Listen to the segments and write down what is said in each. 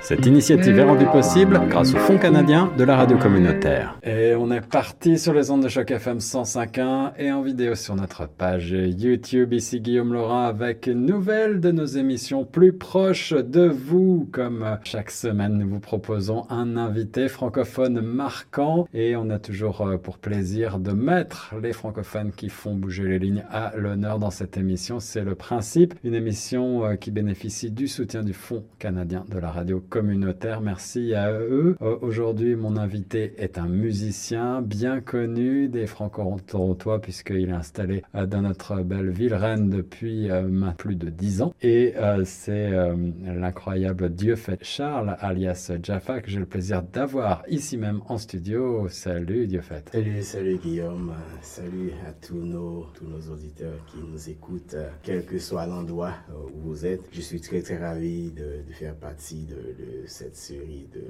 Cette initiative est rendue possible grâce au Fonds canadien de la radio communautaire. Et on est parti sur les ondes de choc FM 105.1 et en vidéo sur notre page YouTube. Ici Guillaume Laurent avec une nouvelle de nos émissions plus proches de vous. Comme chaque semaine, nous vous proposons un invité francophone marquant et on a toujours euh, pour plaisir de mettre les francophones qui font bouger les lignes à l'honneur dans cette émission. C'est le principe. Une émission euh, qui bénéficie du soutien du Fonds canadien de la radio communautaire. Merci à eux. Euh, aujourd'hui, mon invité est un musicien bien connu des Franco-Torontois puisqu'il est installé euh, dans notre belle ville Rennes depuis euh, plus de dix ans. Et c'est l'incroyable Dieu fait Charles, alias Jaffa, que j'ai le plaisir d'avoir ici même en studio. Salut Dieu fait. Salut, salut Guillaume. Salut à tous nos, auditeurs qui nous écoutent, quel que soit l'endroit où vous êtes. Je suis très très ravi de faire partie de, de cette série de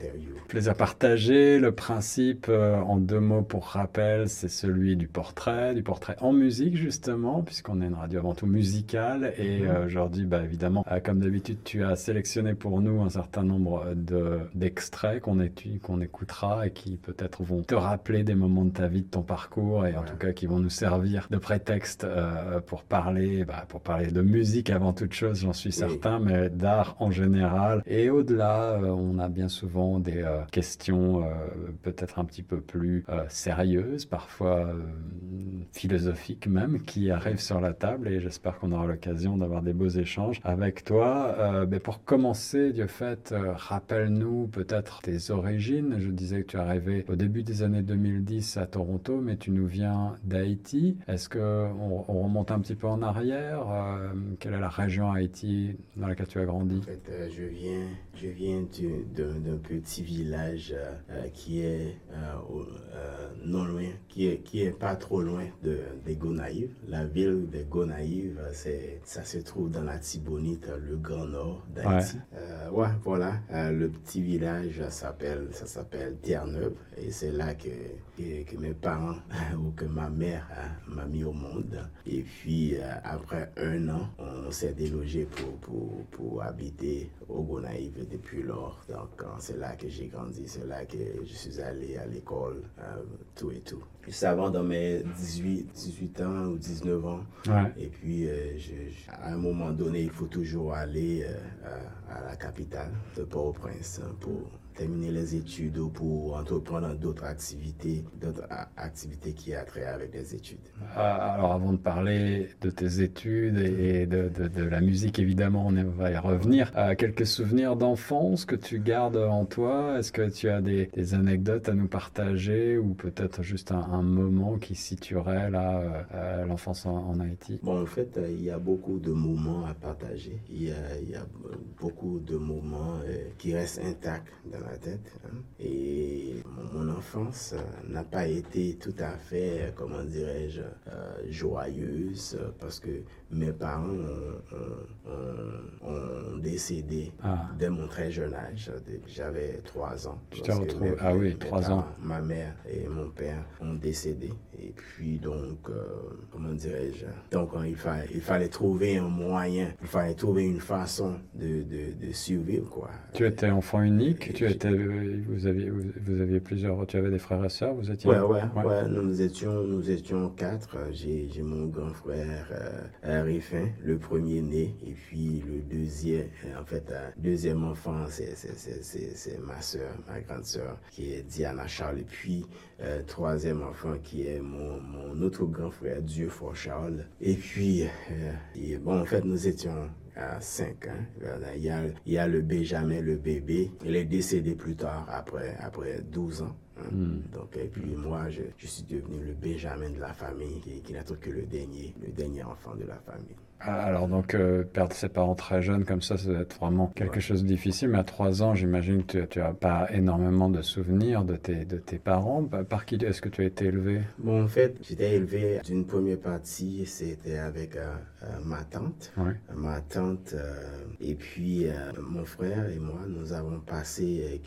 euh. Plaisir partagé. Le principe, euh, en deux mots pour rappel, c'est celui du portrait, du portrait en musique justement, puisqu'on est une radio avant tout musicale. Et mhm. euh, aujourd'hui, bah, évidemment, comme d'habitude, tu as sélectionné pour nous un certain nombre de, d'extraits qu'on qu'on écoutera et qui peut-être vont te rappeler des moments de ta vie, de ton parcours, et en tout cas qui vont nous servir de prétexte pour parler, bah, pour parler de musique avant toute chose, j'en suis certain, mais d'art en général et au-delà, euh, on a bien souvent des euh, questions euh, peut-être un petit peu plus sérieuses, parfois philosophiques même, qui arrivent sur la table. Et j'espère qu'on aura l'occasion d'avoir des beaux échanges avec toi. mais pour commencer, Dieu fait, rappelle-nous peut-être tes origines. Je disais que tu es arrivé au début des années 2010 à Toronto, mais tu nous viens d'Haïti. Est-ce qu'on on remonte un petit peu en arrière? Quelle est la région Haïti dans laquelle tu as grandi? Viens d'un petit village euh, euh, qui est euh, non loin, qui est, qui est pas trop loin de, de Gonaïve. La ville de Gonaïve, c'est, ça se trouve dans la Tibonite, le grand nord d'Haïti. Ouais. voilà. le petit village s'appelle, ça s'appelle Terre-Neuve et c'est là que, que, mes parents ou que ma mère m'a mis au monde. Et puis, après un an, on s'est délogé pour, pour, pour habiter au Gonaïve depuis lors. Donc, c'est là que j'ai grandi, c'est là que je suis allé à l'école, euh, tout et tout. Juste avant, dans mes 18, 18 ans ou 19 ans. Et puis, euh, à un moment donné, il faut toujours aller euh, à, la capitale de Port-au-Prince hein, pour terminer les études ou pour entreprendre d'autres activités, d'autres activités qui a trait avec les études. Ah, alors avant de parler de tes études et de, de, la musique, évidemment, on va y revenir. À quelques souvenirs d'enfance que tu gardes en toi? Est-ce que tu as des, des, anecdotes à nous partager ou peut-être juste un, moment qui situerait là euh, l'enfance en, Haïti? Bon, en fait, euh, il y a beaucoup de moments à partager. Il y a, il y a beaucoup de moments euh, qui restent intacts dans la tête. Hein. Et mon, enfance euh, n'a pas été tout à fait, euh, comment dirais-je, euh, joyeuse parce que mes parents ont, décédé ah. dès mon très jeune âge. J'avais trois ans. Tu t'es retrouvé Ah oui, trois ans. Ma mère et mon père ont décédé. Et puis donc, comment dirais-je, donc il fallait, il fallait trouver un moyen, il fallait trouver une façon de, de, de survivre. Quoi. Tu étais enfant unique, tu étais vous aviez, vous, aviez plusieurs, tu avais des frères et sœurs, vous étiez. Ouais, ouais, ouais. nous, étions, nous étions quatre. J'ai, mon grand frère euh, le premier né, et puis le deuxième, en fait, euh, deuxième enfant, c'est, c'est, ma sœur, ma grande sœur, qui est Diana Charles, et puis euh, troisième enfant qui est mon, mon autre grand frère, Dieu Fort Charles. Et puis, et, bon, en fait, nous étions à 5 ans. Il y, a, il y a le Benjamin, le bébé. Il est décédé plus tard, après, après 12 ans. Hein. Hmm. Donc, et puis moi, je, je, suis devenu le Benjamin de la famille, qui, qui n'est que le dernier, le dernier enfant de la famille. Ah, alors donc euh, perdre ses parents très jeunes comme ça, ça doit être vraiment quelque chose de difficile. Mais à trois ans, j'imagine que tu n'as pas énormément de souvenirs de tes, de tes parents. Par qui est-ce que tu as été élevé? Bon, en fait, j'étais élevé d'une première partie, c'était avec euh, euh, ma tante. Ma tante et puis mon frère et moi, nous avons passé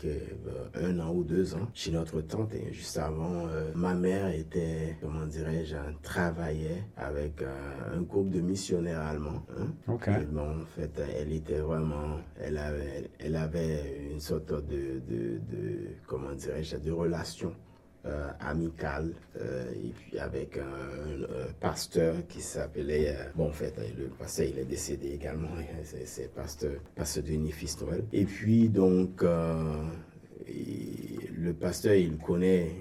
un an ou deux ans chez notre tante. Et juste avant, ma mère était, comment dirais-je, travaillait avec un groupe de missionnaires allemand. Hein. en fait, elle était vraiment, elle avait, elle avait une sorte de, de, de comment dirais-je, de relation euh, amicale euh, et puis avec un, pasteur qui s'appelait euh, bon en fait le pasteur il est décédé également hein, c'est pasteur pasteur Denis Noël et puis donc le pasteur il connaît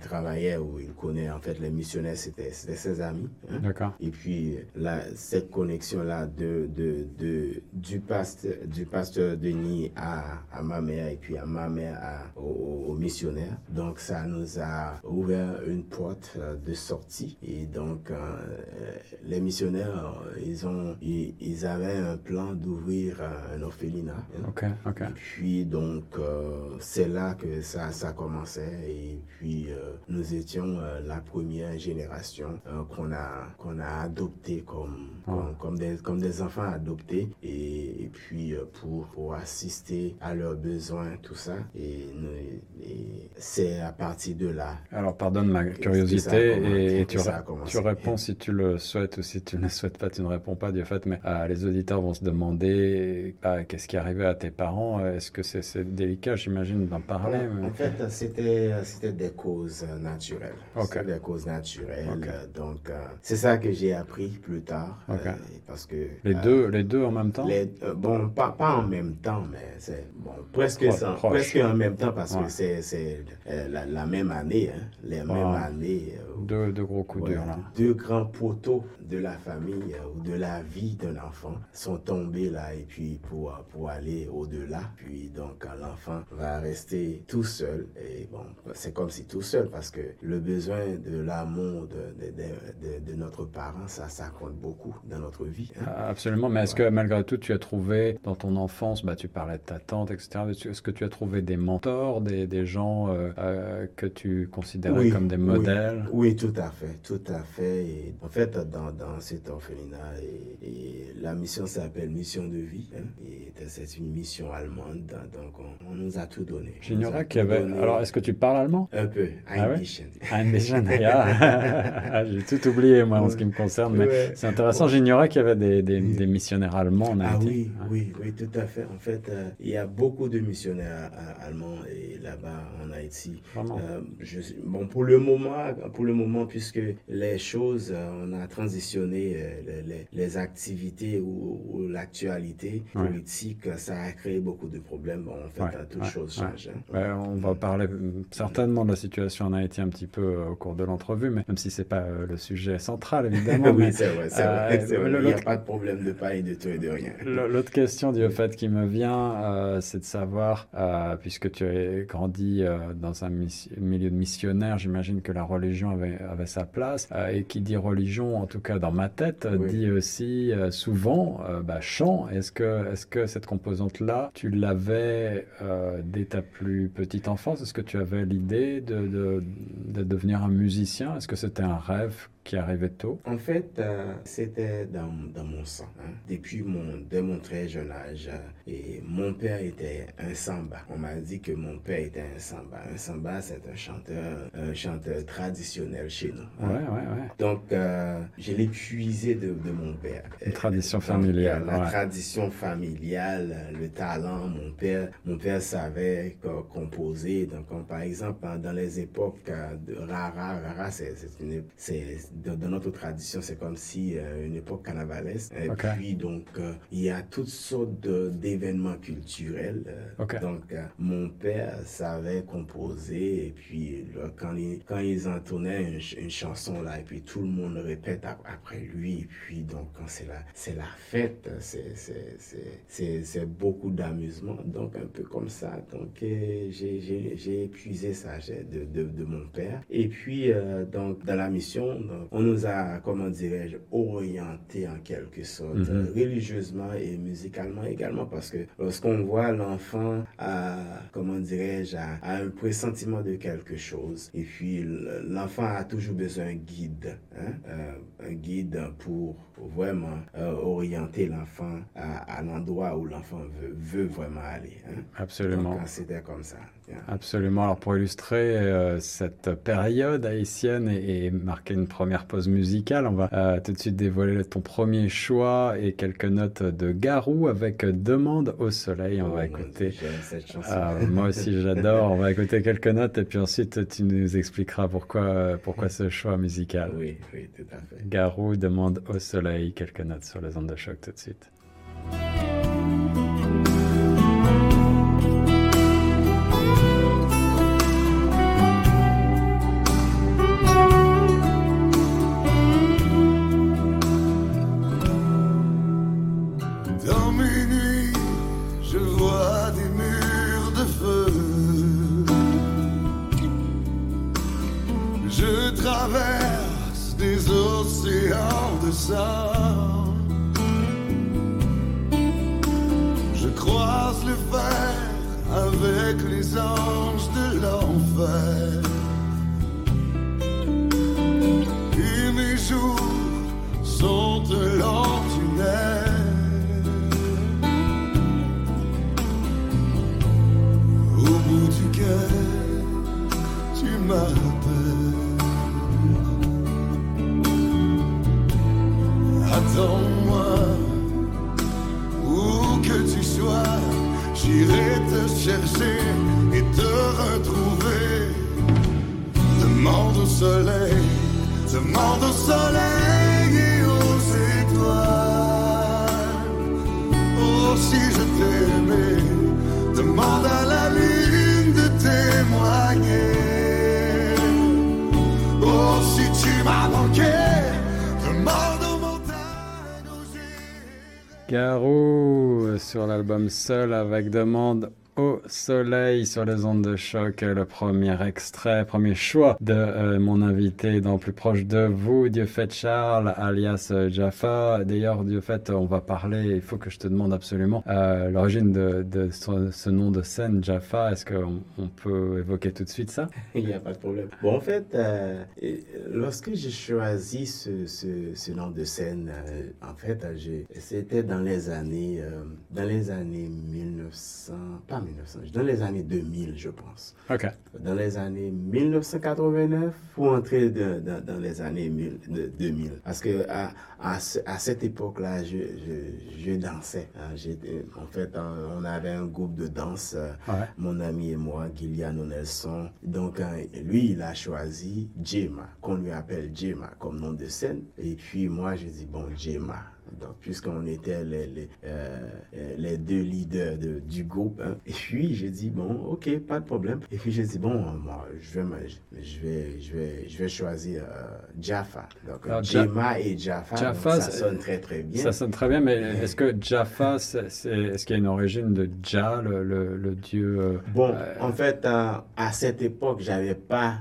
travaillait ou il connaît en fait les missionnaires, c'était ses amis. Hein. D'accord. Et puis là, cette connexion-là de, de, de, du, pasteur, du pasteur Denis à, à ma mère et puis à ma mère à, aux, missionnaires. Donc ça nous a ouvert une porte euh, de sortie. Et donc euh, les missionnaires, ils, ont, ils, avaient un plan d'ouvrir un orphelinat. Hein. Ok, ok. Et puis donc euh, c'est là que ça, ça commençait. Et puis nous étions euh, la première génération euh, qu'on a, qu'on a adopté comme, ah. comme, des, comme des enfants adoptés et, puis euh, pour, pour, assister à leurs besoins, tout ça. Et, c'est à partir de là. Alors, pardonne ma curiosité et, tu, tu réponds si tu le souhaites ou si tu ne le souhaites pas, tu ne réponds pas du fait, mais les auditeurs vont se demander ah, qu'est-ce qui est arrivé à tes parents? Est-ce que c'est délicat, j'imagine, d'en parler En fait, c'était des causes naturelles. C'est des causes naturelles. Donc, euh, c'est ça que j'ai appris plus tard. Euh, parce que, les, euh, deux, les deux en même temps? Bon, pas, pas en même temps, mais c'est bon, presque, presque en même temps parce que c'est la, même année. Hein, les mêmes années. deux, deux, gros coups durs. Deux grands poteaux de la famille ou de la vie d'un enfant sont tombés là et puis pour, pour aller au-delà. Puis donc, l'enfant va rester tout seul. Et bon, c'est comme si tout seul parce que le besoin de l'amour de, de, de, notre parent, ça, ça compte beaucoup dans notre vie. Hein. Ah, absolument, mais est-ce que malgré tout, tu as trouvé dans ton enfance, bah, tu parlais de ta tante, etc., est-ce que tu as trouvé des mentors, des, des gens euh, euh, que tu considérais comme des modèles? Oui. tout à fait, tout à fait. Et en fait, dans, dans cet orphelinat, et, la mission s'appelle Mission de vie, hein, et c'est une mission allemande, donc on, nous a tout donné. J'ignorais qu'il y avait... Alors, est-ce que tu parles allemand? Un peu, ah ouais ah, J'ai tout oublié, moi, en ce qui me concerne, mais c'est intéressant. J'ignorais qu'il y avait des, des, missionnaires allemands en Ah oui, oui, oui, tout à fait. En fait, euh, il y a beaucoup de missionnaires euh, allemands là-bas en Haïti. Euh, je, bon, pour le moment, pour le moment, puisque les choses, on a transitionné les, les, activités ou, l'actualité politique, ça a créé beaucoup de problèmes. Bon, en fait, toutes choses changent. Hein. on va parler certainement de la situation en Haïti un petit peu euh, au cours de l'entrevue, mais même si c'est pas euh, le sujet central, évidemment. oui, c'est vrai, c'est vrai, euh, Il n'y a pas de problème de et de tout et de rien. L'autre question, du fait, qui me vient, c'est de savoir, puisque tu as grandi dans un milieu de missionnaire, j'imagine que la religion avait, avait sa place. et qui dit religion, en tout cas dans ma tête, dit aussi souvent bah, chant. Est-ce que, cette composante-là, tu l'avais dès ta plus petite enfance? Est-ce que tu avais l'idée de, de, de devenir un musicien? Est-ce que c'était un rêve qui arrivait tôt En fait, euh, c'était dans, dans, mon sang. Hein. Depuis mon, dès mon très jeune âge, euh, et mon père était un samba. On m'a dit que mon père était un samba. Un samba, c'est un chanteur, un chanteur traditionnel chez nous. Hein. Ouais, ouais, ouais. Donc, euh, je l'ai puisé de, de, mon père. Une tradition familiale. la tradition familiale, le talent. Mon père, mon père savait composer. Donc, par exemple, dans les époques de Rara, Rara, c'est une, dans, notre tradition, c'est comme si euh, une époque carnavalesque. Et puis, donc, euh, il y a toutes sortes d'événements culturels. Euh, donc, mon père savait composer. Et puis, quand, il, quand ils entonnaient une, chanson, là, et puis tout le monde répète après lui. Et puis, donc, quand c'est la, c'est la fête, c'est beaucoup d'amusement. Donc, un peu comme ça. Donc, j'ai épuisé ça de, de, de, mon père. Et puis, donc, dans la mission, on nous a, comment dirais-je, orienté en quelque sorte, Mhm. religieusement et musicalement également, parce que lorsqu'on voit l'enfant, a, comment dirais-je, a, a un pressentiment de quelque chose, et puis l'enfant a toujours besoin d'un guide, hein, euh, un guide pour vraiment euh, orienter l'enfant à, à l'endroit où l'enfant veut, veut vraiment aller. hein. Absolument. Donc, c'était comme ça. Absolument. Alors pour illustrer euh, cette période haïtienne et, et marquer une première pause musicale, on va euh, tout de suite dévoiler ton premier choix et quelques notes de Garou avec Demande au soleil. On Oh, va écouter. Cette chanson. Ah, moi aussi j'adore. On va écouter quelques notes et puis ensuite tu nous expliqueras pourquoi, pourquoi ce choix musical. Oui, oui, tout à fait. Garou demande au soleil quelques notes sur les ondes de choc tout de suite. Avec les anges de l'enfer. Et mes jours sont de tunnels. Au bout du cœur, tu m'appelles. Attends-moi, où que tu sois, j'irai chercher et te retrouver. Demande au soleil, demande au soleil et aux étoiles. Oh, si je t'aimais, demande à la lune de témoigner. Oh, si tu m'as manqué, demande aux montagnes, aux. Garou euh, sur l'album Seul avec demande au soleil sur les ondes de choc, le premier extrait, premier choix de euh, mon invité dans Plus proche de vous, Dieu fait Charles, alias euh, Jaffa. D'ailleurs, Dieu fait, on va parler, il faut que je te demande absolument euh, l'origine de, ce, nom de scène, Jaffa. Est-ce qu'on on peut évoquer tout de suite ça? Il n'y a pas de problème. Bon, en fait, lorsque j'ai choisi ce, nom de scène, en fait, c'était dans les années, dans les années 1900, pas 1900, dans les années 2000, je pense. Ok. Dans les années 1989 pour entrer de- dans- dans les années 1000 de- 2000. Parce que à, à, ce- à cette époque-là, je, je, je dansais. hein. En fait, on avait un groupe de danse. euh, Ouais. mon ami et moi, Gilliano Nelson. Donc, hein, lui, il a choisi Jema, qu'on lui appelle Jema comme nom de scène. Et puis, moi, j'ai dit, bon, Jema. Donc, puisqu'on était les, les, euh, euh, les deux leaders de- du groupe. hein. Et puis, j'ai dit, bon, ok, pas de problème. Et puis, j'ai dit, bon, euh, moi, je vais, je vais, je vais, je vais choisir euh, Jaffa. Donc, Alors, Ja- Jema et Jaffa, donc, ça sonne très, très bien. Ça sonne très bien, mais est-ce que Jaffa, est-ce qu'il y a une origine de Ja, le, le, le dieu euh, Bon, en fait, à cette époque, j'avais pas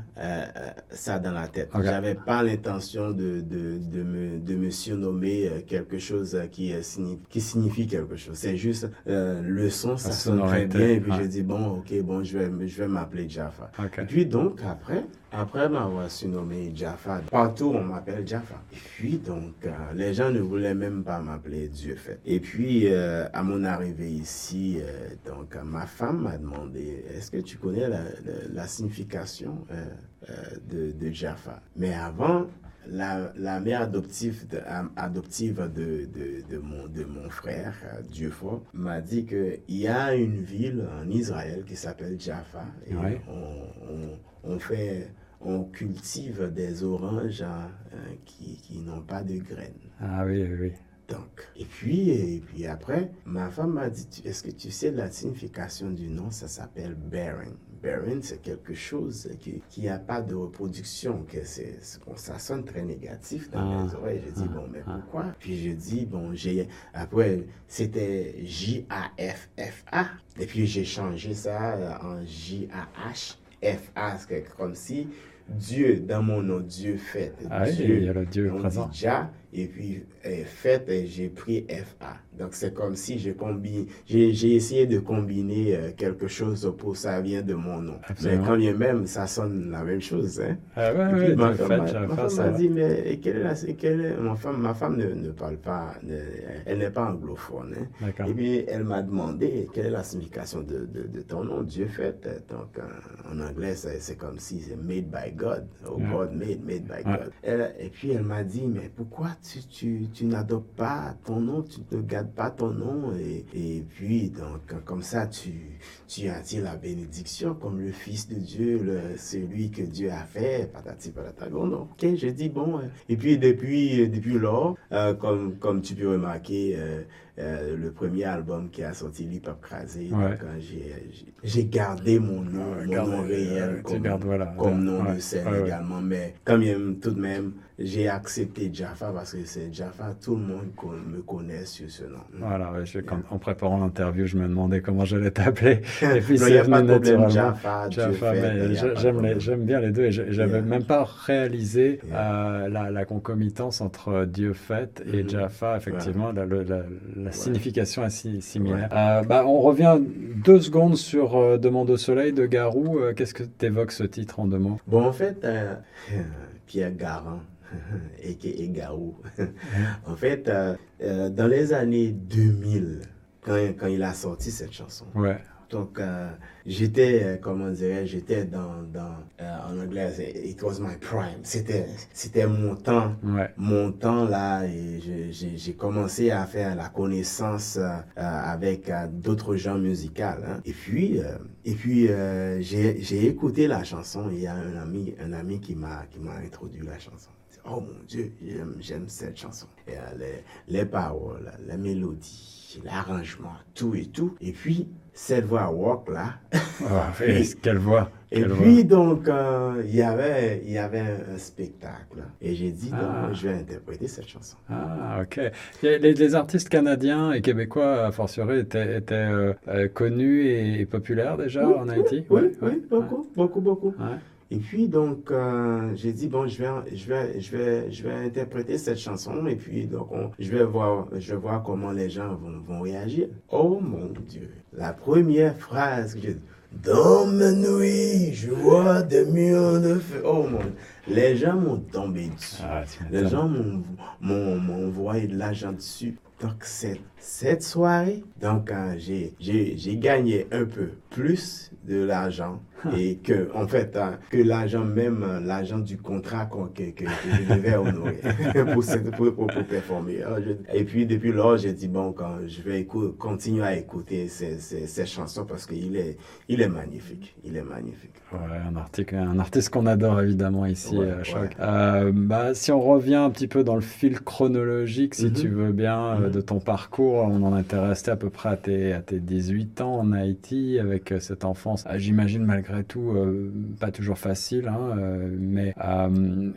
ça dans la tête. Ok. J'avais pas l'intention de, de, de, me, de me surnommer euh, quelque chose euh, qui, est signi- qui signifie quelque chose. C'est juste euh, le son, ça sonne très bien. Et puis ouais. j'ai dit, bon, ok, bon, je vais, je vais m'appeler Jaffa. Et puis donc, après, après m'avoir surnommé Jaffa, partout on m'appelle Jaffa. Et puis donc, euh, les gens ne voulaient même pas m'appeler Dieu fait. Et puis, euh, à mon arrivée ici, euh, donc, euh, ma femme m'a demandé, est-ce que tu connais la, la- la signification euh, euh, de, de Jaffa? Mais avant, la, la mère adoptive de, adoptive de, de, de mon, de mon frère, euh, Dieu fort, m'a dit qu'il y a une ville en Israël qui s'appelle Jaffa. Et Ouais. on, on, on fait, on cultive des oranges hein, euh, qui, qui n'ont pas de graines. Ah oui, oui, oui. Donc, et puis, et puis après, ma femme m'a dit, est-ce que tu sais la signification du nom? Ça s'appelle barren. Barren, c'est quelque chose qui qui n'a pas de reproduction, que c'est, ça sonne très négatif dans Ah, mes oreilles. J'ai dit, ah, bon, mais ah. pourquoi? Puis je dis, bon, j'ai, après, c'était J-A-F-F-A. Et puis j'ai changé ça euh, en J-A-H. F-A, c'est comme si Dieu dans mon nom, Dieu fait. Ah Dieu, il y a le Dieu on présent. dit Jah, et puis euh, fait, j'ai pris FA. Donc c'est comme si je combine, j'ai j'ai essayé de combiner euh, quelque chose pour ça vient de mon nom. Absolument. Mais quand bien même, ça sonne la même chose. Hein? Ah ouais, Et puis ouais, ma femme fait, m'a- femme dit, mais quelle est la, quelle est- ma femme, ma femme ne, ne parle pas, ne- elle n'est pas anglophone. hein. Et puis elle m'a demandé quelle est la signification de, de, de ton nom, Dieu fait. Donc en, en anglais, c'est comme si c'est made by God, Ouais. God made, made by Ouais. God. Elle- et puis elle m'a dit, mais pourquoi tu, tu, tu n'adoptes pas ton nom, tu ne gardes pas ton nom et, et puis donc comme ça tu, tu attires la bénédiction comme le Fils de Dieu, le, celui que Dieu a fait, patati patata. Bon. Ok, j'ai dit bon. Et puis depuis, depuis lors, euh, comme, comme tu peux remarquer, euh, euh, le premier album qui a sorti l'hip hop crasé, Ouais. donc, euh, j'ai- gardé mon nom, Ouais, mon garde- nom réel euh, tu comme, gardes, voilà, comme ouais, nom ouais, de scène ouais, ouais. également. Mais quand même, tout de même, j'ai accepté Jaffa parce que c'est Jaffa, tout le monde con- me connaît sur ce nom. Voilà, ouais, je- quand- en préparant l'interview, je me demandais comment j'allais t'appeler. Et puis il y a pas de problème. Jaffa, Jaffa, j'aime bien les deux et je- j'avais Yeah. même pas réalisé Yeah. euh, la, la concomitance entre Dieu fait et Mhm. Jaffa, effectivement, la, le- la- la signification est si- similaire. Ouais. Euh, bah, on revient deux secondes sur euh, Demande au soleil de Garou. Euh, Qu'est-ce que t'évoques ce titre en deux mots? Bon, en fait, euh, Pierre Garand, et Garou, en fait, euh, euh, dans les années 2000, quand, quand il a sorti cette chanson, Ouais, donc euh, j'étais, euh, comment dirais j'étais dans, dans euh, en anglais, it was my prime, c'était, c'était mon temps. ouais. Mon temps là, et j'ai commencé à faire la connaissance euh, avec d'autres genres musicaux. hein. Et puis, et puis j'ai écouté la chanson. Il y a un ami, un ami qui m'a introduit la chanson. Oh mon Dieu, j'aime j'aime cette chanson. Et, les, les paroles, la mélodie, l'arrangement, tout et tout. Et puis cette voix rock là. Oh, et quelle voix Et quelle puis, donc, euh, il y avait, il y avait un, un spectacle. Et j'ai dit, non, Ah. je vais interpréter cette chanson. Ah, ok. Les, les artistes canadiens et québécois, a fortiori, étaient, étaient euh, euh, connus et, et populaires déjà Oui, en Haïti? Oui, oui, beaucoup, beaucoup, beaucoup. ouais. Et puis, donc, euh, j'ai dit, bon, je vais, je, vais, je, vais, je vais interpréter cette chanson. Et puis, donc, on- je, vais voir, je vais voir comment les gens vont, vont réagir. Oh mon Dieu. La première phrase que j'ai dit, dans ma nuit, je vois des murs de feu. Oh mon Les gens m'ont tombé dessus. Ah, Les gens m'ont- envoyé de l'argent dessus. Donc, cette, cette soirée, donc, euh, j'ai- gagné un peu plus de l'argent et que, en fait, euh, que l'argent, même euh, l'argent du contrat qu'on- que, je devais honorer pour, cette- pour, pour, pour performer. Alors, je- et puis, depuis lors, j'ai dit, bon, quand je vais continuer à écouter ces, ces, ces chansons parce qu'il est, il est magnifique. Il est magnifique. Ouais, un, article, un artiste qu'on adore évidemment ici Ouais, à Choc. ouais. Euh, bah, si on revient un petit peu dans le fil chronologique, si Mhm. tu veux bien, euh, de ton parcours, on en était resté à peu près à tes, à tes 18 ans en Haïti avec euh, cette enfance, ah, j'imagine malgré tout euh, pas toujours facile, hein, euh, mais euh,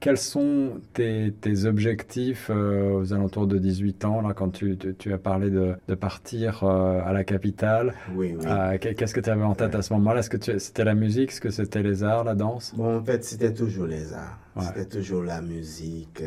quels sont tes, tes objectifs aux alentours de 18 ans, là, quand tu, tu, tu as parlé de, de partir à la capitale? Oui, oui. qu'est- Qu'est-ce que tu avais en tête à ce moment-là? Est-ce que tu- c'était la musique? Est-ce que c'était les arts, la danse? Bon, en fait, c'était toujours les arts. Ouais. C'était toujours la musique.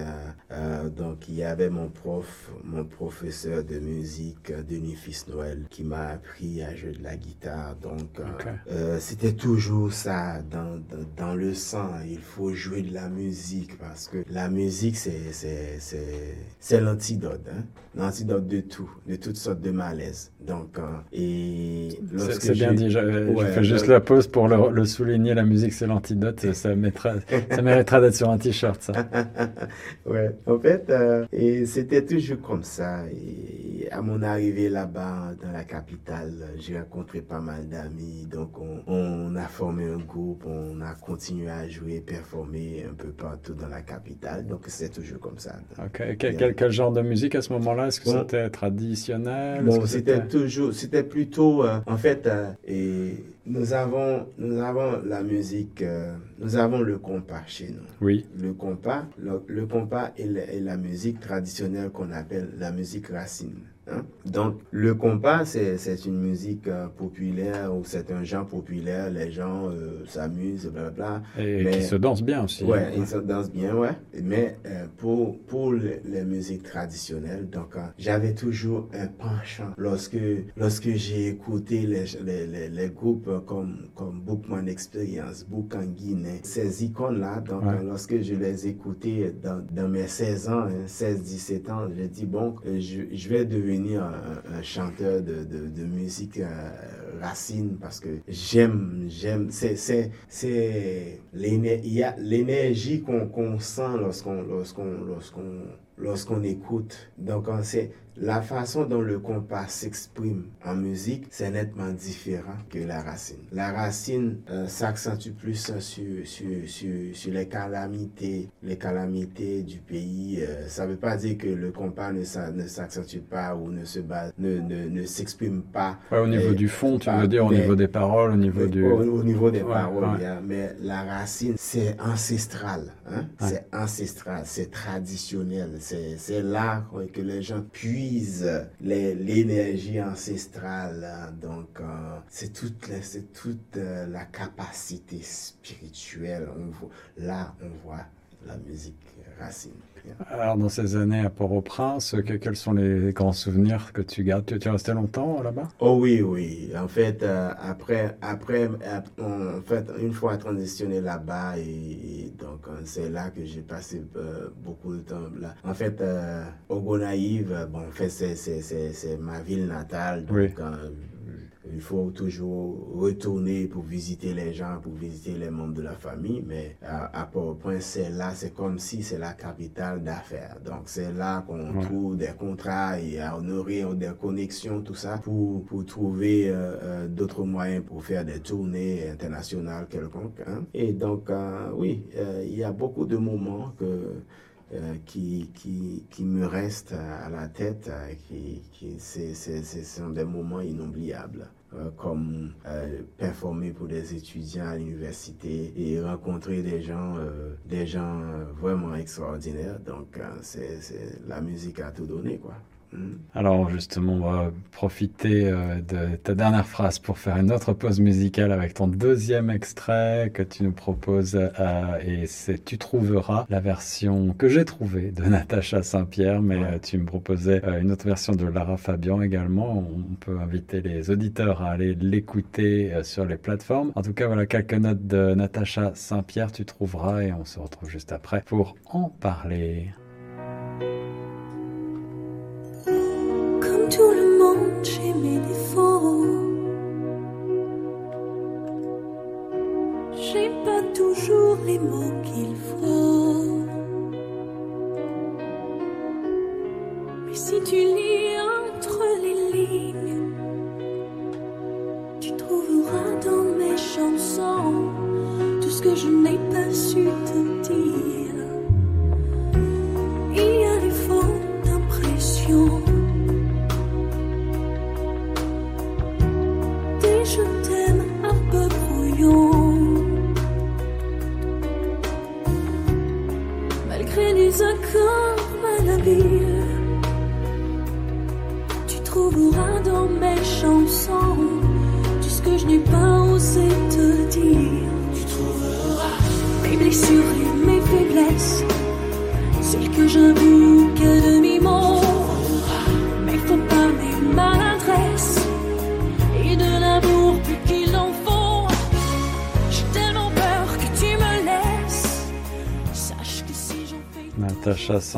donc, il y avait mon prof, mon professeur de musique, Denis Fils Noël, qui m'a appris à jouer de la guitare. Donc, euh, euh, c'était toujours ça dans, dans, dans le sang. Il faut jouer de la musique parce que la musique, c'est, c'est, c'est, c'est l'antidote. Hein? L'antidote de tout, de toutes sortes de malaises. Donc, euh, et C'est bien dit, je, je Ouais, fais juste le- la pause pour le, le souligner, la musique c'est l'antidote, ça, mettra, ça méritera d'être sur un t-shirt ça. ouais, en fait, euh, et c'était toujours comme ça. Et à mon arrivée là-bas, dans la capitale, j'ai rencontré pas mal d'amis. Donc, on, on a formé un groupe, on a continué à jouer, performer un peu partout dans la capitale. Donc, c'est toujours comme ça. Ok, Quel, quel- quel genre de musique à ce moment-là? Est-ce que Bon. c'était traditionnel? Bon, c'était toujours, c'était plutôt, euh, en fait, euh, et nous avons, nous avons la musique, euh, nous avons le compas chez nous. Oui, Le compas, le, le compas est la musique traditionnelle qu'on appelle la musique racine. Hein? Donc, le compas, c'est une musique euh, populaire ou c'est un genre populaire. Les gens euh, s'amusent, blablabla. Et mais, qui se danse bien aussi. Ouais, hein. ils se dansent bien, ouais. Mais euh, pour, pour les, musiques traditionnelles, donc, j'avais toujours un penchant. Lorsque, lorsque j'ai écouté les, les, les, groupes comme, comme Bookman Experience, Book en Guinée, ces icônes-là, donc, lorsque je les écoutais dans, dans mes 16 ans, 16-17 ans, j'ai dit, bon, je, je vais devenir un, chanteur de, musique euh, racine parce que j'aime, j'aime, c'est, c'est, c'est l'énergie qu'on, sent lorsqu'on, lorsqu'on, lorsqu'on, lorsqu'on écoute. Donc, c'est, la façon dont le compas s'exprime en musique, c'est nettement différent que la racine. La racine euh, s'accentue plus sur, sur, sur, sur, les calamités, les calamités du pays. Euh, ça ne veut pas dire que le compas ne, ne s'accentue pas ou ne se base, ne, ne, ne s'exprime pas. au niveau du fond, tu veux dire, au niveau des paroles, au niveau du... Au, niveau des paroles, mais la racine, c'est ancestral. Hein? C'est ancestral, c'est traditionnel. C'est là que les gens puissent l'énergie ancestrale. Hein. Donc, euh, c'est toute, c'est toute euh, la capacité spirituelle. On là, on voit la musique racine. Alors, dans ces années à Port-au-Prince, quels sont les grands souvenirs que tu gardes? Tu, es resté longtemps là-bas? Oh oui, oui. En fait, euh, après, après, en fait, une fois transitionné là-bas, et, donc euh, c'est là que j'ai passé euh, beaucoup de temps là. En fait, au Gonaïve, bon, en fait, c'est ma ville natale. Donc, il faut toujours retourner pour visiter les gens, pour visiter les membres de la famille. Mais à, Port-au-Prince, c'est là, c'est comme si c'est la capitale d'affaires. Donc c'est là qu'on trouve des contrats et à honorer des connexions, tout ça, pour, pour trouver euh, euh, d'autres moyens pour faire des tournées internationales quelconques. Hein. Et donc, euh, oui, il y a beaucoup de moments que... qui, qui, qui, me restent à la tête, qui, qui c'est, ce sont des moments inoubliables. Euh, comme euh, performer pour des étudiants à l'université et rencontrer des gens, euh, des gens vraiment extraordinaires. Donc, c'est la musique à tout donner, quoi. Mm. Alors justement, on va profiter euh, de ta dernière phrase pour faire une autre pause musicale avec ton deuxième extrait que tu nous proposes. Euh, et c'est Tu trouveras la version que j'ai trouvée de Natacha Saint-Pierre, mais euh, tu me proposais une autre version de Lara Fabian également. On peut inviter les auditeurs à aller l'écouter sur les plateformes. En tout cas, voilà quelques notes de Natacha Saint-Pierre, tu trouveras et on se retrouve juste après pour en parler. Tout le monde, j'ai mes défauts. J'ai pas toujours les mots qu'il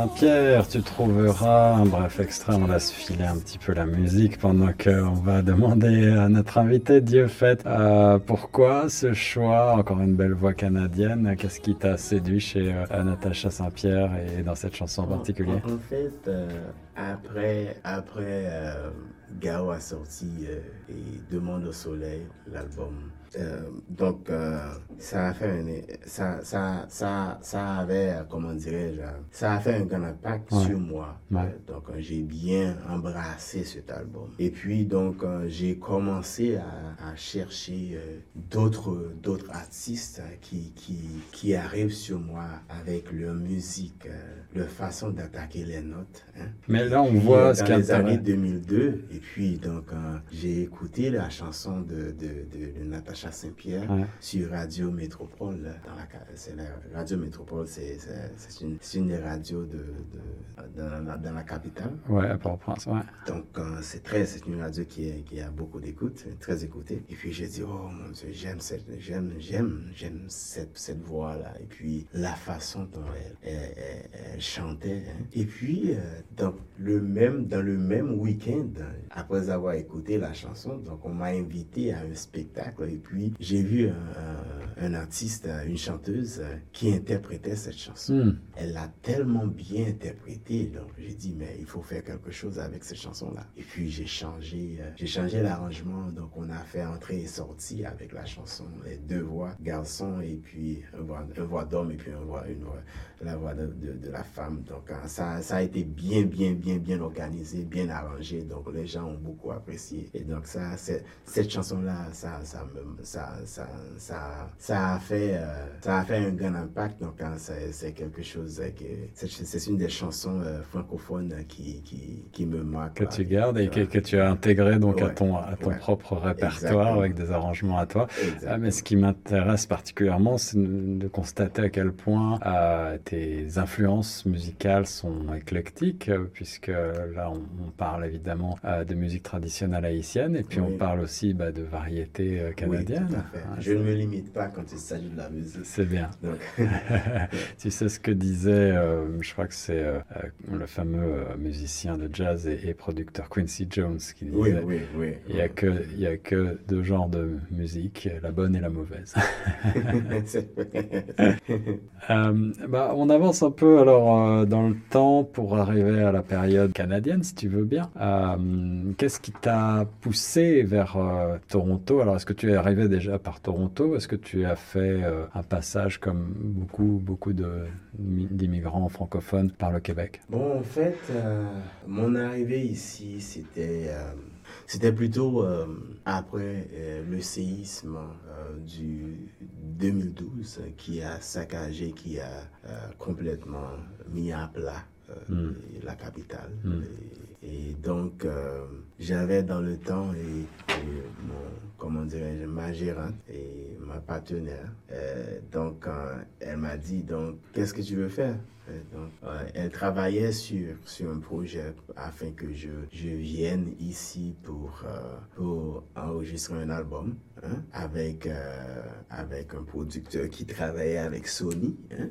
Saint-Pierre, tu trouveras un bref extrait. On laisse filer un petit peu la musique pendant qu'on va demander à notre invité Dieu fait. Euh, pourquoi ce choix, encore une belle voix canadienne, qu'est-ce qui t'a séduit chez euh, Natacha Saint-Pierre et dans cette chanson en particulier? En, fait, euh, après, après Gao a sorti et Demande au soleil, l'album donc, ça a fait ça, ça, ça, ça avait, comment dirais-je, ça a fait un grand impact sur moi. donc, j'ai bien embrassé cet album. Et puis, donc, j'ai commencé à, à chercher d'autres, d'autres artistes qui, qui, qui arrivent sur moi avec leur musique, leur façon d'attaquer les notes. Hein. Mais là, on voit ce Dans les années 2002, et puis, donc, j'ai écouté la chanson de, de, de, Natacha Saint-Pierre sur Radio Métropole. Dans la, la Radio Métropole, c'est une, une, des radios de, de dans, la, capitale. Ouais, à Port-au-Prince, ouais. Donc, euh, c'est très, c'est une radio qui, qui a beaucoup d'écoute, très écoutée. Et puis, j'ai dit, oh mon Dieu, j'aime cette, j'aime, j'aime, j'aime cette, cette voix-là. Et puis, la façon dont elle, elle, chantait. Hein. Et puis, euh, dans le même, dans le même week-end, après avoir écouté la chanson, donc on m'a invité à un spectacle. Puis, j'ai vu un, un, artiste, une chanteuse qui interprétait cette chanson. Hmm. Elle l'a tellement bien interprétée. Donc, j'ai dit, mais il faut faire quelque chose avec cette chanson-là. Et puis, j'ai changé, euh, j'ai changé l'arrangement. Donc, on a fait entrée et sortie avec la chanson, les deux voix, garçon et puis une voix, voix d'homme et puis une voix, une voix, la voix de, de, la femme. Donc, hein, ça, ça a été bien, bien, bien, bien organisé, bien arrangé. Donc, les gens ont beaucoup apprécié. Et donc, ça, cette chanson-là, ça, ça, ça, ça, ça, ça, a fait, euh, ça a fait un grand impact. Donc, hein, c'est quelque chose que, c'est une des chansons euh, francophones qui, qui, qui, me marque. Que tu gardes et que, que, tu as intégré donc à ton, à ton propre répertoire avec des arrangements à toi. Ah, mais ce qui m'intéresse particulièrement, c'est de constater à quel point euh, tes influences musicales sont éclectiques, euh, puisque là, on, parle évidemment euh, de musique traditionnelle haïtienne, et puis on parle aussi bah, de variété canadienne. Je ne me limite pas quand il s'agit de la musique. C'est bien. tu sais ce que disait, je crois que c'est le fameux musicien de jazz et, producteur Quincy Jones qui disait oui, oui, il n'y a, que, a deux genres de musique, la bonne et la mauvaise. euh, bah, on avance un peu alors euh, dans le temps pour arriver à la période canadienne, si tu veux bien. Euh, qu'est-ce qui t'a poussé vers euh, Toronto? Alors, est-ce que tu es arrivé déjà par Toronto Est-ce que tu as fait un passage comme beaucoup, beaucoup d'immigrants francophones par le Québec? Bon, en fait, mon arrivée ici, c'était c'était plutôt euh, après euh, le séisme euh, du 2012 qui a saccagé, qui a complètement mis à plat hmm. la capitale. Hmm. Et, donc, j'avais dans le temps et, mon, comment dirais-je, ma gérante et ma partenaire. donc, elle m'a dit, donc, qu'est-ce que tu veux faire? Donc, elle travaillait sur, sur un projet afin que je, je vienne ici pour, euh, pour enregistrer un album hein, avec, euh, avec un producteur qui travaillait avec Sony. Hein.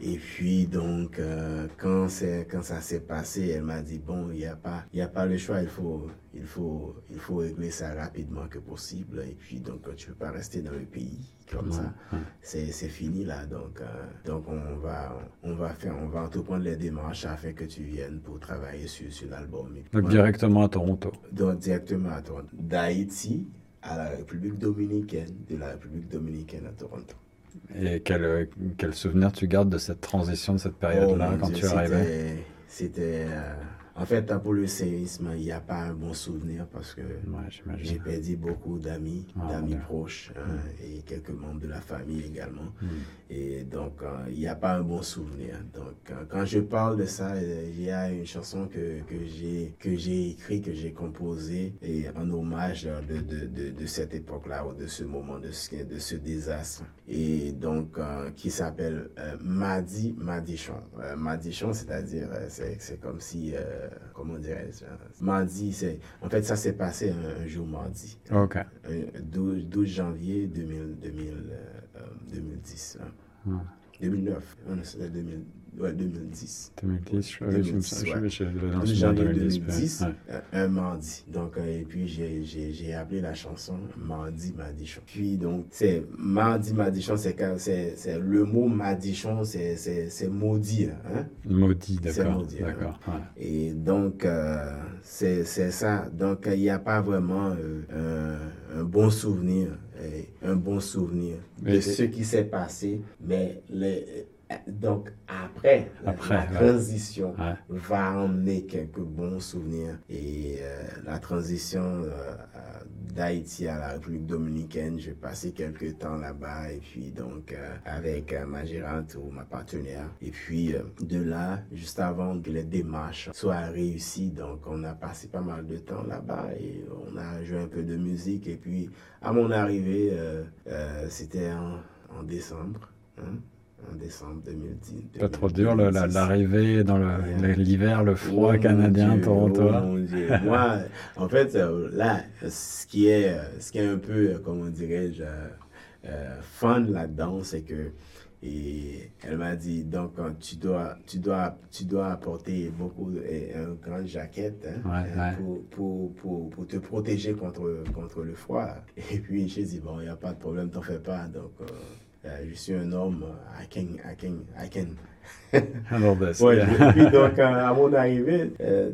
Et puis, donc, euh, quand, quand ça s'est passé, elle m'a dit, bon, il n'y a, pas, a pas le choix, il faut, il, faut, il faut régler ça rapidement que possible. Et puis, donc, tu ne peux pas rester dans le pays comme ça. C'est fini là. Donc, donc on, va, on va faire on va entreprendre les démarches afin que tu viennes pour travailler sur, sur l'album. Donc directement à Toronto. Donc directement à Toronto. D'Haïti à la République dominicaine, de la République dominicaine à Toronto. Et quel, quel souvenir tu gardes de cette transition, de cette période-là, oh, quand tu arrivé? C'était... Euh, en fait, pour le séisme, il n'y a pas un bon souvenir parce que j'ai perdu beaucoup d'amis, ah, d'amis proches hein, mm. et quelques membres de la famille également. Mm. Et donc, euh, il n'y a pas un bon souvenir. Donc, euh, quand je parle de ça, euh, il y a une chanson que, que j'ai écrite, que j'ai composée et en hommage de, de, de, de cette époque-là ou de ce moment, de ce, de ce désastre. Et donc, qui s'appelle Madi Madichon. Madichon, c'est-à-dire, c'est comme si comment dirais-je, mardi, c'est, en fait, ça s'est passé un, jour mardi. OK. 12, 12 janvier 2000, 2010. 2009. c'était ouais, 2010. 2010, je, 2010, je, ouais. je, je, je, janvier 2010, 2010, ouais. euh, un mardi. Donc, euh, et puis j'ai- appelé la chanson Mardi Madichon. Puis donc, c'est Mardi Madichon, c'est le mot Madichon, c'est maudit. Hein? Maudit, d'accord. hein. D'accord. ouais. Et donc, euh, c'est ça. Donc, il n'y a pas vraiment euh, un, un bon souvenir, un bon souvenir de ce qui s'est passé. Mais les, donc, après, la- Après, la, ouais. transition Ouais. va emmener quelques bons souvenirs. Et euh, la transition euh, d'Haïti à la République dominicaine, j'ai passé quelques temps là-bas. Et puis, donc, euh, avec ma gérante ou ma partenaire. Et puis, de là, juste avant que les démarches soient réussies, donc, on a passé pas mal de temps là-bas et on a joué un peu de musique. Et puis, à mon arrivée, c'était en, en décembre. hein, en décembre 2010. Pas trop dur le- la- 2010. l'arrivée dans l'hiver, le froid Oh canadien, Dieu, torontois. oh mon Dieu. Moi, en fait, euh, là, ce qui est, euh, ce qui est un peu, euh, comment dirais-je, euh, fun là-dedans, c'est que et elle m'a dit donc tu dois tu dois tu dois apporter beaucoup une grande jaquette hein, Ouais, ouais. Pour, pour, pour, pour te protéger contre contre le froid et puis j'ai dit bon il y a pas de problème t'en fais pas donc euh, je suis un homme euh, I can I can I can Handle this, Ouais, yeah. puis donc, à à mon arrivée, euh,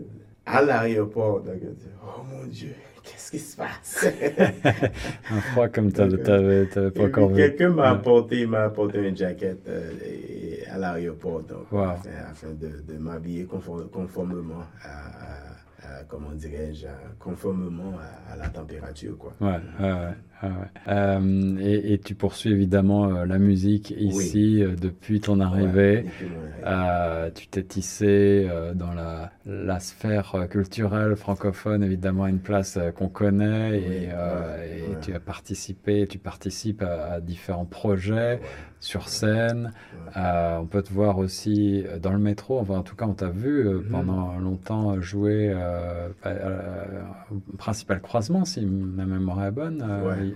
à l'aéroport, donc, oh mon Dieu, qu'est-ce qui se passe? Un froid comme tu n'avais pas encore vu. Quelqu'un m'a apporté, m'a apporté une jaquette euh, et- à l'aéroport, donc, Wow. afin, afin de, de m'habiller conform- conformément à, à- à, comment dirais-je, conformément à, à la température, quoi. Ouais, ouais, ouais, ouais. Euh, et, et tu poursuis évidemment euh, la musique ici euh, depuis ton arrivée. Ouais, tu t'es tissé dans la, la sphère culturelle francophone, évidemment une place qu'on connaît, et, ouais, et ouais. tu as participé, tu participes à, à différents projets sur scène. on peut te voir aussi dans le métro, enfin en tout cas on t'a vu Mhm. pendant longtemps jouer au principal croisement, si ma mémoire est bonne,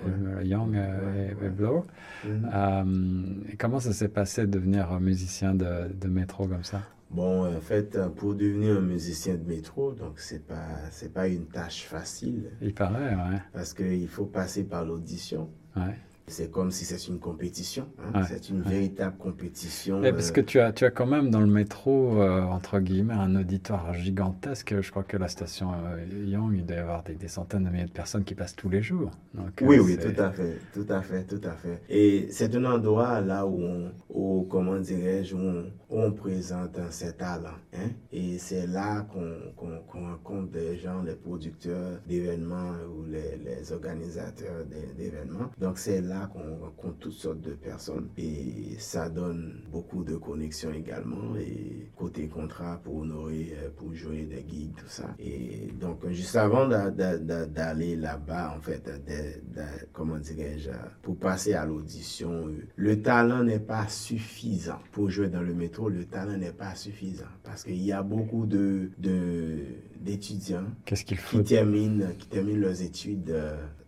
euh, Young euh, et, Blow. Mhm. Euh, comment ça s'est passé de devenir musicien de, de métro comme ça? Bon, en fait, pour devenir un musicien de métro, donc c'est pas c'est pas une tâche facile Il paraît, ouais. parce qu'il faut passer par l'audition. ouais. C'est comme si c'est une compétition. hein. Ouais, C'est une ouais. véritable compétition. Et parce euh, que tu as, tu as quand même dans le métro, euh, entre guillemets, un auditoire gigantesque. Je crois que la station euh, Young, il doit y avoir des, des centaines de milliers de personnes qui passent tous les jours. Donc, Oui, oui, tout à fait, tout à fait, tout à fait. Et c'est un endroit là où on, où, comment dirais-je, où on, on présente un- ses talents. Hein? Et c'est là qu'on qu'on rencontre des gens, les producteurs d'événements ou les, les organisateurs d'é- d'événements. Donc c'est là qu'on rencontre toutes sortes de personnes et ça donne beaucoup de connexions également et côté contrat pour honorer, euh, pour jouer des gigs, tout ça. Et donc juste avant d'a- d'a- d'a- d'aller là-bas, en fait, de- de- comment dirais-je, pour passer à l'audition, euh, le talent n'est pas suffisant. Pour jouer dans le métro, le talent n'est pas suffisant parce qu'il y a beaucoup de de- d'étudiants Qu'est-ce qu'il faut? qui terminent, qui terminent leurs études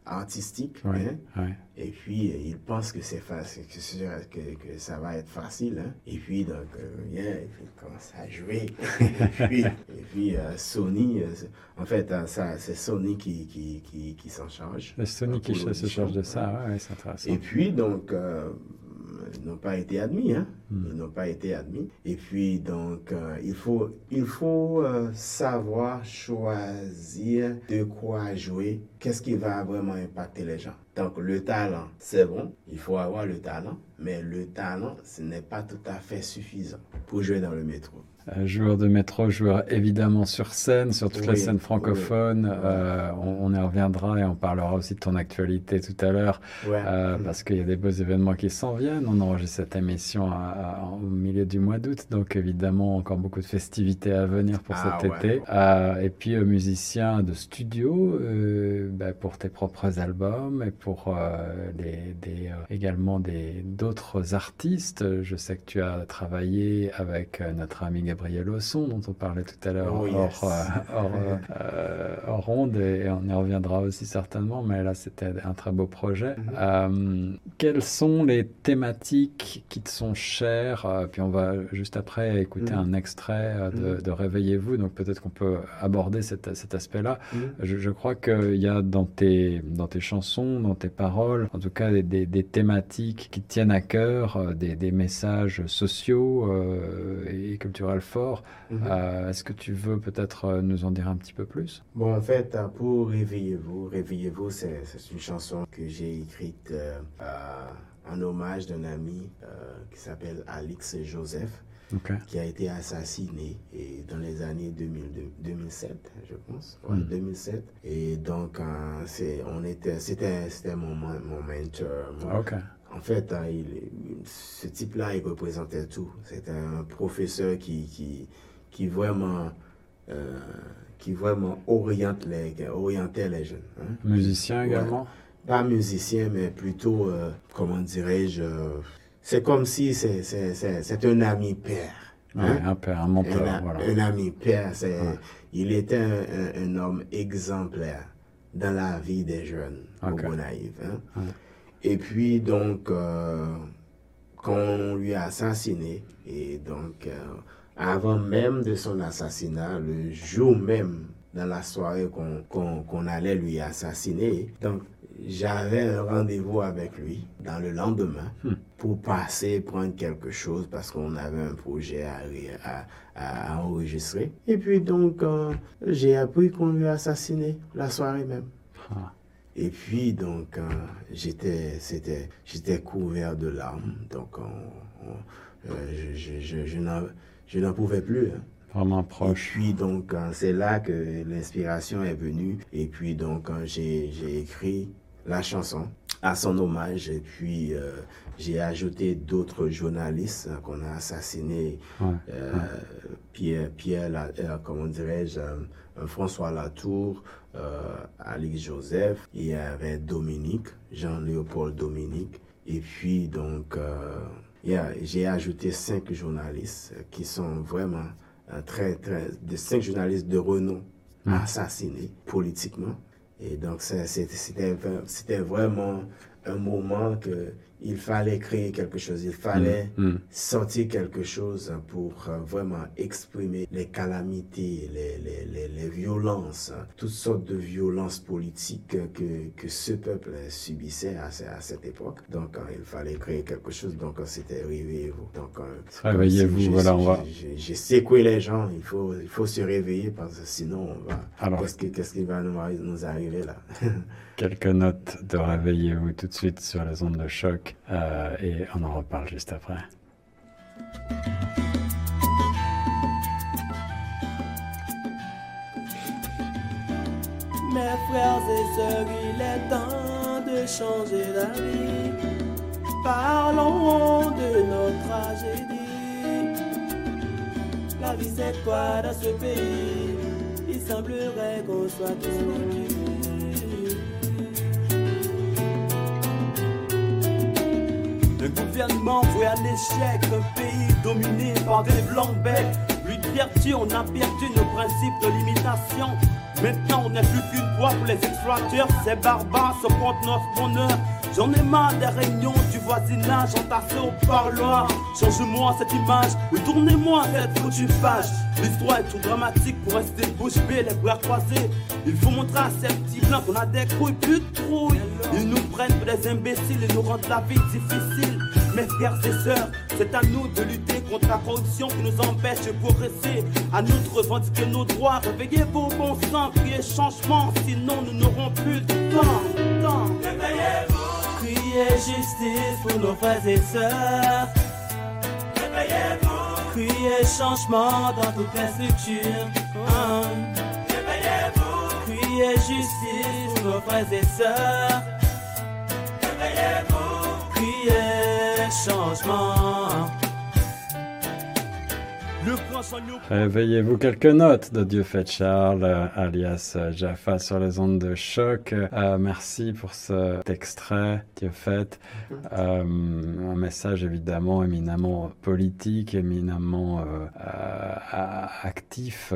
artistiques. Ouais, hein. Et puis, euh, ils pensent que c'est facile, que, c'est- que, que ça va être facile. hein. Et puis, donc, euh, yeah, ils commencent à jouer. et puis, et puis, euh, Sony, euh, en fait, euh, ça, c'est Sony qui, qui, qui, qui s'en charge. C'est Sony qui se charge de ça, ouais, ouais. Et puis, donc, n'ont pas été admis. Hein? Hmm. Ils n'ont pas été admis. Et puis, donc, euh, il faut, il faut euh, savoir choisir de quoi jouer. Qu'est-ce qui va vraiment impacter les gens? Donc, le talent, c'est bon. Il faut avoir le talent. Mais le talent, ce n'est pas tout à fait suffisant pour jouer dans le métro. Euh, joueur de métro, joueur évidemment sur scène, sur toutes les Oui, scènes francophones. oui. Euh, on, on y reviendra et on parlera aussi de ton actualité tout à l'heure, Ouais. euh, parce qu'il y a des beaux événements qui s'en viennent. On enregistre cette émission à- à- au milieu du mois d'août, donc évidemment encore beaucoup de festivités à venir pour Ah, cet ouais. été. Euh, et puis euh, musicien de studio euh, bah, pour tes propres albums et pour euh, les, des, euh, également des d'autres artistes. Je sais que tu as travaillé avec euh, notre ami Gabriel Gabriel Osson, dont on parlait tout à l'heure Oh, hors, euh, hors, euh, hors onde, et on y reviendra aussi certainement, mais là c'était un très beau projet. Mhm. Euh, quelles sont les thématiques qui te sont chères? Puis on va juste après écouter Mhm. un extrait de, Mhm. de Réveillez-vous, donc peut-être qu'on peut aborder cet, cet aspect-là. Je, je crois qu'il y a dans tes, dans tes chansons, dans tes paroles, en tout cas des, des- des thématiques qui te tiennent à cœur, des, des messages sociaux euh, et culturels forts. Mhm. Euh, Est-ce que tu veux peut-être euh, nous en dire un petit peu plus? Bon, en fait, euh, pour Réveillez-vous, Réveillez-vous, c'est une chanson que j'ai écrite en hommage d'un ami qui s'appelle Alix Joseph, qui a été assassiné et dans les années 2002 2007, je pense. Ouais, Mm. 2007. Et donc, euh, c'est, on était, c'était, c'était mon, mon mentor. mon- Ok. En fait, hein, il- ce type-là, il représentait tout. C'était un professeur qui, qui, qui vraiment, euh, qui vraiment oriente les, orientait les jeunes. hein. Musicien Ouais. également? Pas musicien, mais plutôt, euh, comment dirais-je, euh, c'est comme si c'est, un ami père. Ouais, hein. Un père, un Un, menteur, a- voilà. un ami père, c'est, Ouais. il était un, un- un homme exemplaire dans la vie des jeunes Ok. au Gonaïve. hein. Et puis, donc, euh, quand on lui a assassiné, et donc, euh, avant même de son assassinat, le jour même, dans la soirée qu'on allait lui assassiner, donc, j'avais un rendez-vous avec lui dans le lendemain Hmm. pour passer prendre quelque chose parce qu'on avait un projet à- à enregistrer. Et puis donc, euh, j'ai appris qu'on lui a assassiné la soirée même. Ah. Et puis donc, euh, j'étais, c'était, j'étais couvert de larmes. Donc, on- on- euh, je, je, je, je n'en, pouvais plus. hein. Vraiment Et proche. puis donc, euh, c'est là que l'inspiration est venue. Et puis donc, j'ai écrit la chanson à son hommage. Et puis, euh, j'ai ajouté d'autres journalistes hein, qu'on a assassinés. Ouais. Euh, Pierre, Pierre La- euh, comment dirais-je, François Latour, euh, Alix Joseph, il y avait Dominique, Jean-Léopold Dominique. Et puis, donc, il y a- j'ai ajouté cinq journalistes qui sont vraiment très, très, de cinq journalistes de renom assassinés politiquement. Et donc, c'était vraiment un moment que il fallait créer quelque chose, il fallait Mm. sortir quelque chose pour euh, vraiment exprimer les calamités, les, les, les, les violences, toutes sortes de violences politiques que, que ce peuple subissait à, à cette époque. Donc, euh, il fallait créer quelque chose. Donc, euh, c'était réveillez-vous. Donc, Réveillez-vous, si voilà, on va- j'ai- secoué les gens. Il faut, il faut se réveiller parce que sinon, on va. Alors, Qu'est-ce qui, qu'est-ce qui va nous arriver là? quelques notes de Réveillez-vous tout de suite sur les ondes de choc euh, et on en reparle juste après. Mes frères et sœurs, il est temps de changer d'avis. Parlons de notre tragédie. La vie c'est quoi dans ce pays? Il semblerait qu'on soit tous. Le gouvernement voit à l'échec un pays dominé par des blancs bêtes. Lui on a perdu nos principes de limitation. Maintenant on n'est plus qu'une proie pour les exploiteurs. Ces barbares se comptent notre bonheur. J'en ai marre des réunions du voisinage entassées au parloir. Change-moi cette image, retournez-moi cette foutue page. L'histoire est trop dramatique pour rester bouche bée, les bras croisés. Il faut montrer à ces petits blancs qu'on a des couilles plus de trouille. Ils nous prennent pour des imbéciles et nous rendent la vie difficile. Mes frères et sœurs, c'est à nous de lutter contre la corruption qui nous empêche de progresser. À nous de revendiquer nos droits. Réveillez vos bons sens, criez changement, sinon nous n'aurons plus de temps. temps. Justice pour nos frères et sœurs. Réveillez-vous. Criez changement dans toutes les structures. Hein. Réveillez-vous. Criez justice pour nos frères et sœurs. Réveillez-vous. Criez changement. Réveillez-vous quelques notes de Dieu fait Charles, alias Jaffa sur les ondes de choc. Euh, merci pour cet extrait, Dieu fait. Euh, un message évidemment éminemment politique, éminemment euh, actif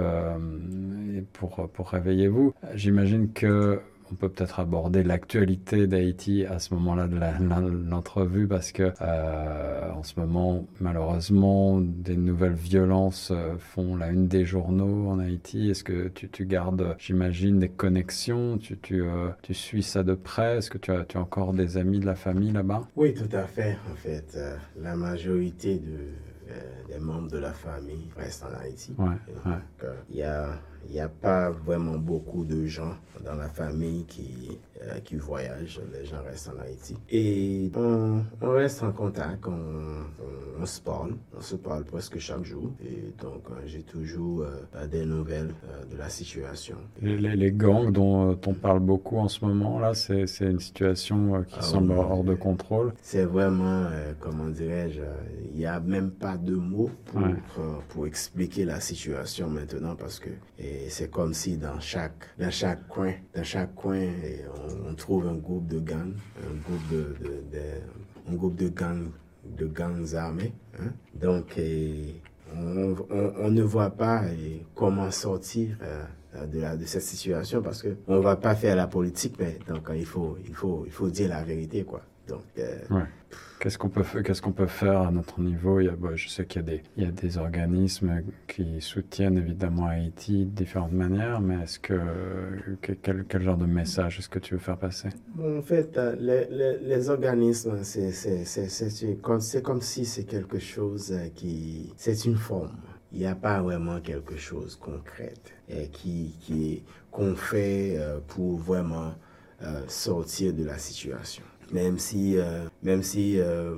pour, pour Réveillez-vous. J'imagine que on peut peut-être aborder l'actualité d'Haïti à ce moment-là de l'entrevue parce que euh, en ce moment, malheureusement, des nouvelles violences euh, font la une des journaux en Haïti. Est-ce que tu, tu gardes, j'imagine, des connexions? Tu, tu, euh, tu, suis ça de près? Est-ce que tu as, tu as encore des amis de la famille là-bas? Oui, tout à fait. En fait, la majorité de, des membres de la famille restent en Haïti. Ouais, il y a il n'y a pas vraiment beaucoup de gens dans la famille qui, euh, qui voyagent. Les gens restent en Haïti. Et on, reste en contact, on, se parle. On se parle presque chaque jour. Et donc, euh, j'ai toujours euh, des nouvelles de la situation. Les, gangs dont on parle beaucoup en ce moment, là, c'est une situation qui ah semble hors de contrôle. C'est vraiment, comment dirais-je, il n'y a même pas de mots pour, pour expliquer la situation maintenant parce que c'est comme si dans chaque, dans chaque coin, dans chaque coin, on, trouve un groupe de gangs, un groupe de, de, un groupe de gangs, de gangs armés. Hein. Donc, on, on, ne voit pas comment sortir euh, de, la, de cette situation parce que on va pas faire la politique, mais donc il faut, il faut, il faut dire la vérité, quoi. Donc, euh, Qu'est-ce qu'on peut, qu'est-ce qu'on peut faire à notre niveau? Il y a, bah, Je sais qu'il y a, des, il y a des organismes qui soutiennent évidemment Haïti de différentes manières, mais est-ce que, quel, quel, genre de message est-ce que tu veux faire passer? En fait, euh, les, les, les organismes, c'est, comme, si c'est quelque chose euh, qui... C'est une forme. Il n'y a pas vraiment quelque chose de concret et qui, qu'on fait pour vraiment sortir de la situation même si, euh, même si euh,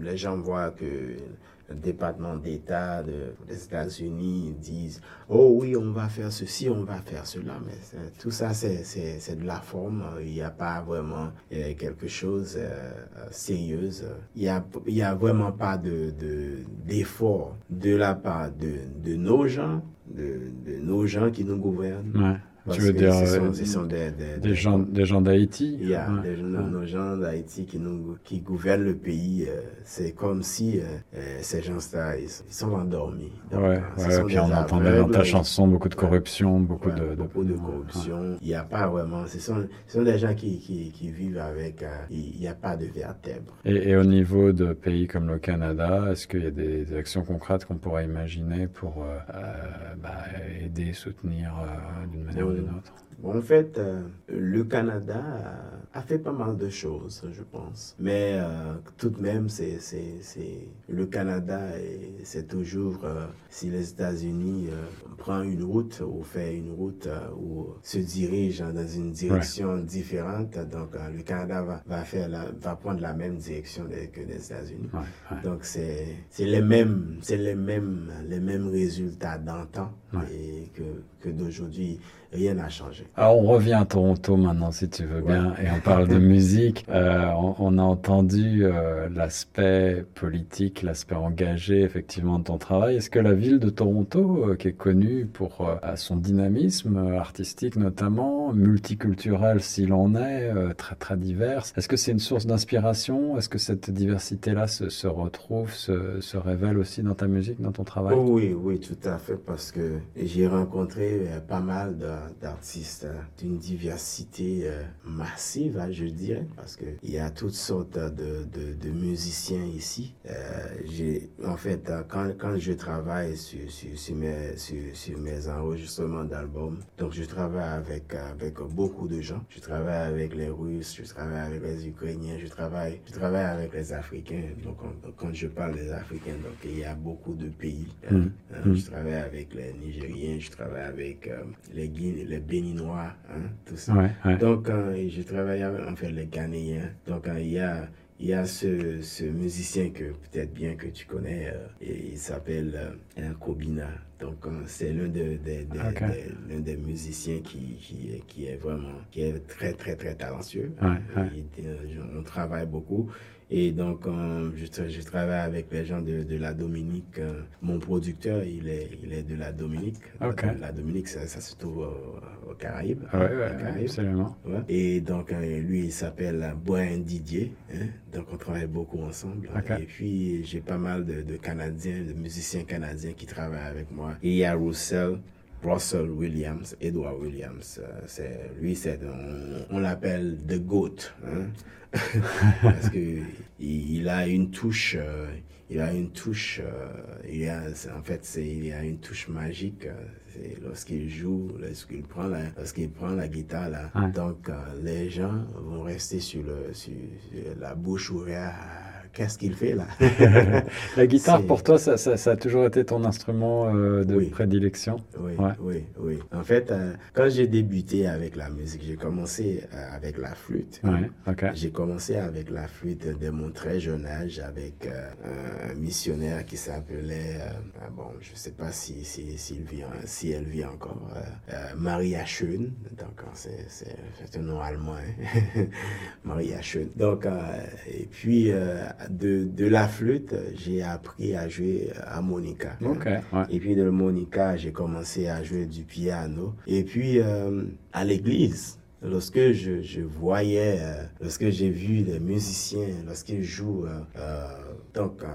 les gens voient que le département d'État des États-Unis disent Oh oui, on va faire ceci, on va faire cela. Mais tout ça, c'est de la forme. Il n'y a pas vraiment euh, quelque chose euh, sérieux. Il n'y a, y a vraiment pas d'effort de, de, la part de, de nos gens, de, de nos gens qui nous gouvernent tu veux dire ce sont, des, des, gens, des gens d'Haïti Il y a des, nos, gens d'Haïti qui, nous, qui gouvernent le pays. Euh, c'est comme si euh, euh, ces gens-là, ils, sont endormis. Donc, ouais, ouais puis on entendait dans ta chanson beaucoup de corruption, beaucoup de, Beaucoup de corruption. Il n'y a pas vraiment... Ce sont, ce sont des gens qui, qui, qui vivent avec... il n'y a pas de vertèbres. Et, et, au niveau de pays comme le Canada, est-ce qu'il y a des actions concrètes qu'on pourrait imaginer pour bah, aider, soutenir d'une manière d'une autre en fait, euh, le Canada a, fait pas mal de choses, je pense. Mais euh, tout de même, c'est, le Canada, c'est toujours, euh, si les États-Unis prend une route ou fait une route ou se dirige dans une direction différente, donc le Canada va, va, faire va prendre la même direction que les États-Unis. Donc c'est, les mêmes, c'est les mêmes, les mêmes résultats d'antan et que, que d'aujourd'hui rien n'a changé. Alors on revient à Toronto maintenant, si tu veux bien, et on parle de musique. Euh, on, a entendu euh, l'aspect politique, l'aspect engagé, effectivement, de ton travail. Est-ce que la ville de Toronto, euh, qui est connue pour son dynamisme artistique notamment, multiculturel s'il en est, très très diverse, est-ce que c'est une source d'inspiration? Est-ce que cette diversité-là se, se, retrouve, se, se, révèle aussi dans ta musique, dans ton travail? Oui, oui, tout à fait, parce que j'ai rencontré pas mal d'artistes d'une diversité euh, massive, hein, je dirais, parce qu'il y a toutes sortes de, de, de musiciens ici. Euh, en fait, euh, quand, quand je travaille sur, sur, sur, mes, sur, sur mes enregistrements d'albums, donc je travaille avec, avec beaucoup de gens. Je travaille avec les Russes, je travaille avec les Ukrainiens, je travaille, je travaille avec les Africains. Donc, quand je parle des Africains, donc il y a beaucoup de pays. Hein. Mmh. Je travaille avec les Nigériens, je travaille avec les, les Béninois, hein, tout ça. Donc, je travaille avec en fait, les Ghanéens. Donc, il y a il y a ce, ce musicien que peut-être bien que tu connais, euh, et il s'appelle euh, Kobina. Donc c'est l'un de, l'un des musiciens qui, qui, qui, est vraiment qui est très très très talentueux. on travaille beaucoup Et donc, euh, je, tra- je travaille avec les gens de, de la Dominique. euh, mon producteur, il est, il est de la Dominique. La, la Dominique, ça, ça se trouve au- aux Caraïbes. Ouais, ouais, Aux ouais, Caraïbes. absolument. Ouais. Et donc, euh, lui, il s'appelle Brian Didier. hein. Donc, on travaille beaucoup ensemble. Et puis, j'ai pas mal de, de Canadiens, de musiciens canadiens qui travaillent avec moi. Et il y a Russell. Russell Williams, Edward Williams, euh, c'est lui, c'est on, on l'appelle the goat, hein. parce que il, a une touche, euh, il a une touche, euh, il a, en fait, c'est il a une touche magique. c'est lorsqu'il joue, lorsqu'il prend la, lorsqu'il prend la guitare là, Ouais. donc euh, les gens vont rester sur le, sur, sur la bouche ouverte. Qu'est-ce qu'il fait là? La guitare, pour toi, ça, ça- ça a toujours été ton instrument euh, de Oui. prédilection? Oui, Ouais. oui, oui. En fait, euh, quand j'ai débuté avec la musique, j'ai commencé euh, avec la flûte. Ouais. J'ai commencé avec la flûte dès mon très jeune âge avec euh, un missionnaire qui s'appelait, ah bon, je sais pas si, si, s'il vit, si elle vit encore, Maria Schön. Donc, c'est, un nom allemand, hein. Maria Schön. Donc, et puis, de, de la flûte, j'ai appris à jouer à Monica. Ok, ouais. Et puis de Monica, j'ai commencé à jouer du piano. Et puis euh, à l'église, lorsque je, je voyais, euh, lorsque j'ai vu les musiciens, lorsqu'ils jouent, euh, euh, donc euh,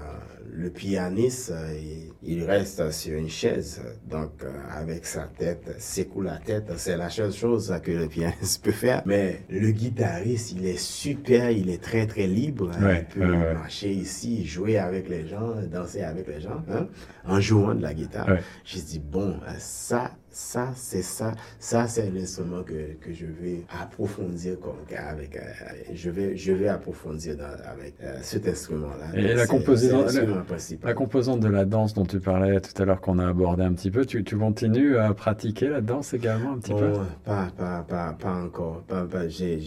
le pianiste, euh, il, il reste sur une chaise, donc euh, avec sa tête, secoue la tête, c'est la seule chose que le pianiste peut faire. Mais le guitariste, il est super, il est très très libre. hein. Ouais, il peut ouais, ouais. marcher ici, jouer avec les gens, danser avec les gens, hein, en jouant de la guitare. J'ai dit, bon, ça, ça, c'est ça, ça, c'est l'instrument que, que je vais approfondir comme, avec, euh, je vais, je vais approfondir dans- avec euh, cet instrument-là. Et la composante de la danse dont tu parlais tout à l'heure, qu'on a abordé un petit peu, tu, tu continues à pratiquer la danse également un petit peu? Bon, pas, pas, pas, pas encore. Pas, pas, j'ai,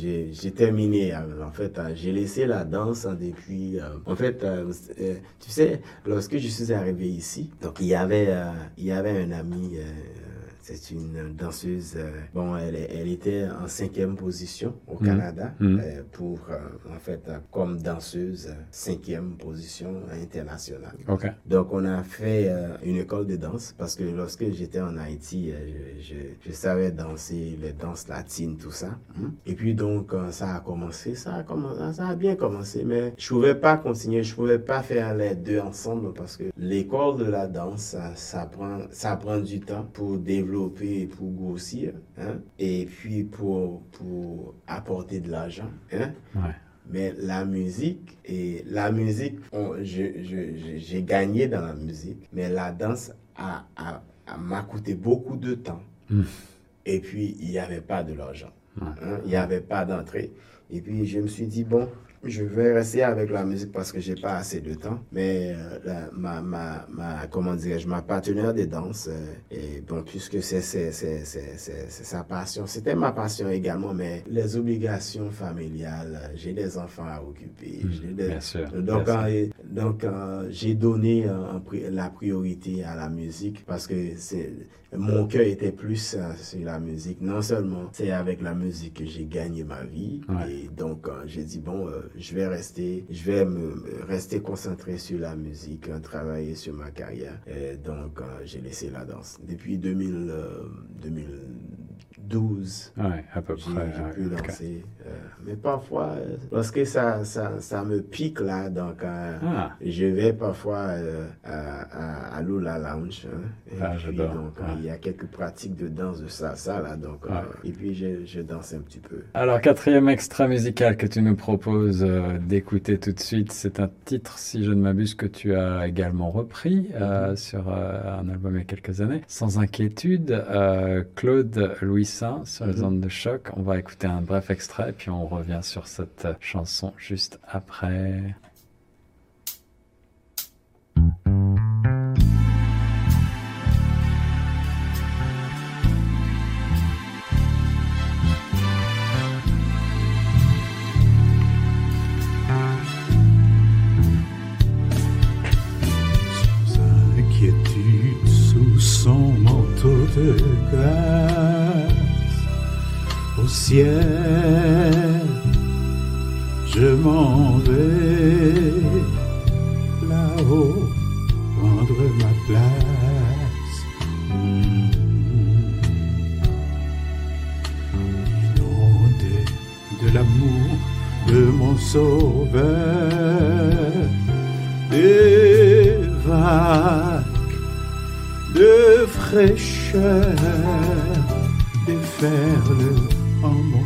terminé. euh, En fait, j'ai laissé la danse hein, depuis. en fait, tu sais, lorsque je suis arrivé ici, donc il y avait, il y avait un ami. C'est une danseuse. euh, bon, elle, était en cinquième position au Mhm. Canada Mhm. euh, pour, euh, en fait, comme danseuse, cinquième position internationale. Ok. Donc, on a fait une école de danse parce que lorsque j'étais en Haïti, je, je- je savais danser les danses latines, tout ça. hein. Et puis, donc, ça a commencé, ça a, commencé, ça a bien commencé, mais je pouvais pas continuer, je pouvais pas faire les deux ensemble parce que l'école de la danse, ça, ça prend, ça prend du temps pour développer et pour grossir, hein, et puis pour, pour apporter de l'argent. Hein. Ouais. Mais la musique, et la musique, j'ai gagné dans la musique, mais la danse a, a- a- m'a coûté beaucoup de temps. Mm. Et puis, il n'y avait pas de l'argent. Ouais. Hein, Il n'y avait pas d'entrée. Et puis, je me suis dit, bon, je vais rester avec la musique parce que j'ai pas assez de temps. Mais euh, la- ma, ma, ma, comment dirais-je, ma partenaire de danse, euh, et bon, puisque c'est c'est- c'est- c'est- c'est- c'est sa passion, c'était ma passion également, mais les obligations familiales, euh, j'ai des enfants à occuper. des- Bien sûr. donc, bien sûr. donc j'ai donné la priorité à la musique parce que c'est mon cœur était plus sur la musique. Non seulement c'est avec la musique que j'ai gagné ma vie, Ouais. et donc j'ai dit bon, je vais rester, je vais me, rester concentré sur la musique, travailler sur ma carrière. Et donc, euh, j'ai laissé la danse. Depuis 2000, 2000 12. Ouais, à peu près. Ouais, pu danser. Euh, mais parfois, euh, lorsque ça, ça, ça, me pique là, donc ah. je vais parfois euh, à, à, à l'Oula Lounge. Hein, ah, et puis, donc, il y a quelques pratiques de danse de salsa là, donc, et puis je, je, danse un petit peu. Alors, quatrième extra musical que tu nous proposes d'écouter tout de suite, c'est un titre, si je ne m'abuse, que tu as également repris mm-hmm. sur un album il y a quelques années, Sans inquiétude, Claude Louis sur les Mhm. ondes de choc. On va écouter un bref extrait, puis on revient sur cette euh, chanson juste après. inquiétude ciel, je m'en vais là-haut prendre ma place. Inondé de l'amour de mon sauveur, des vagues de fraîcheur déferlent en mon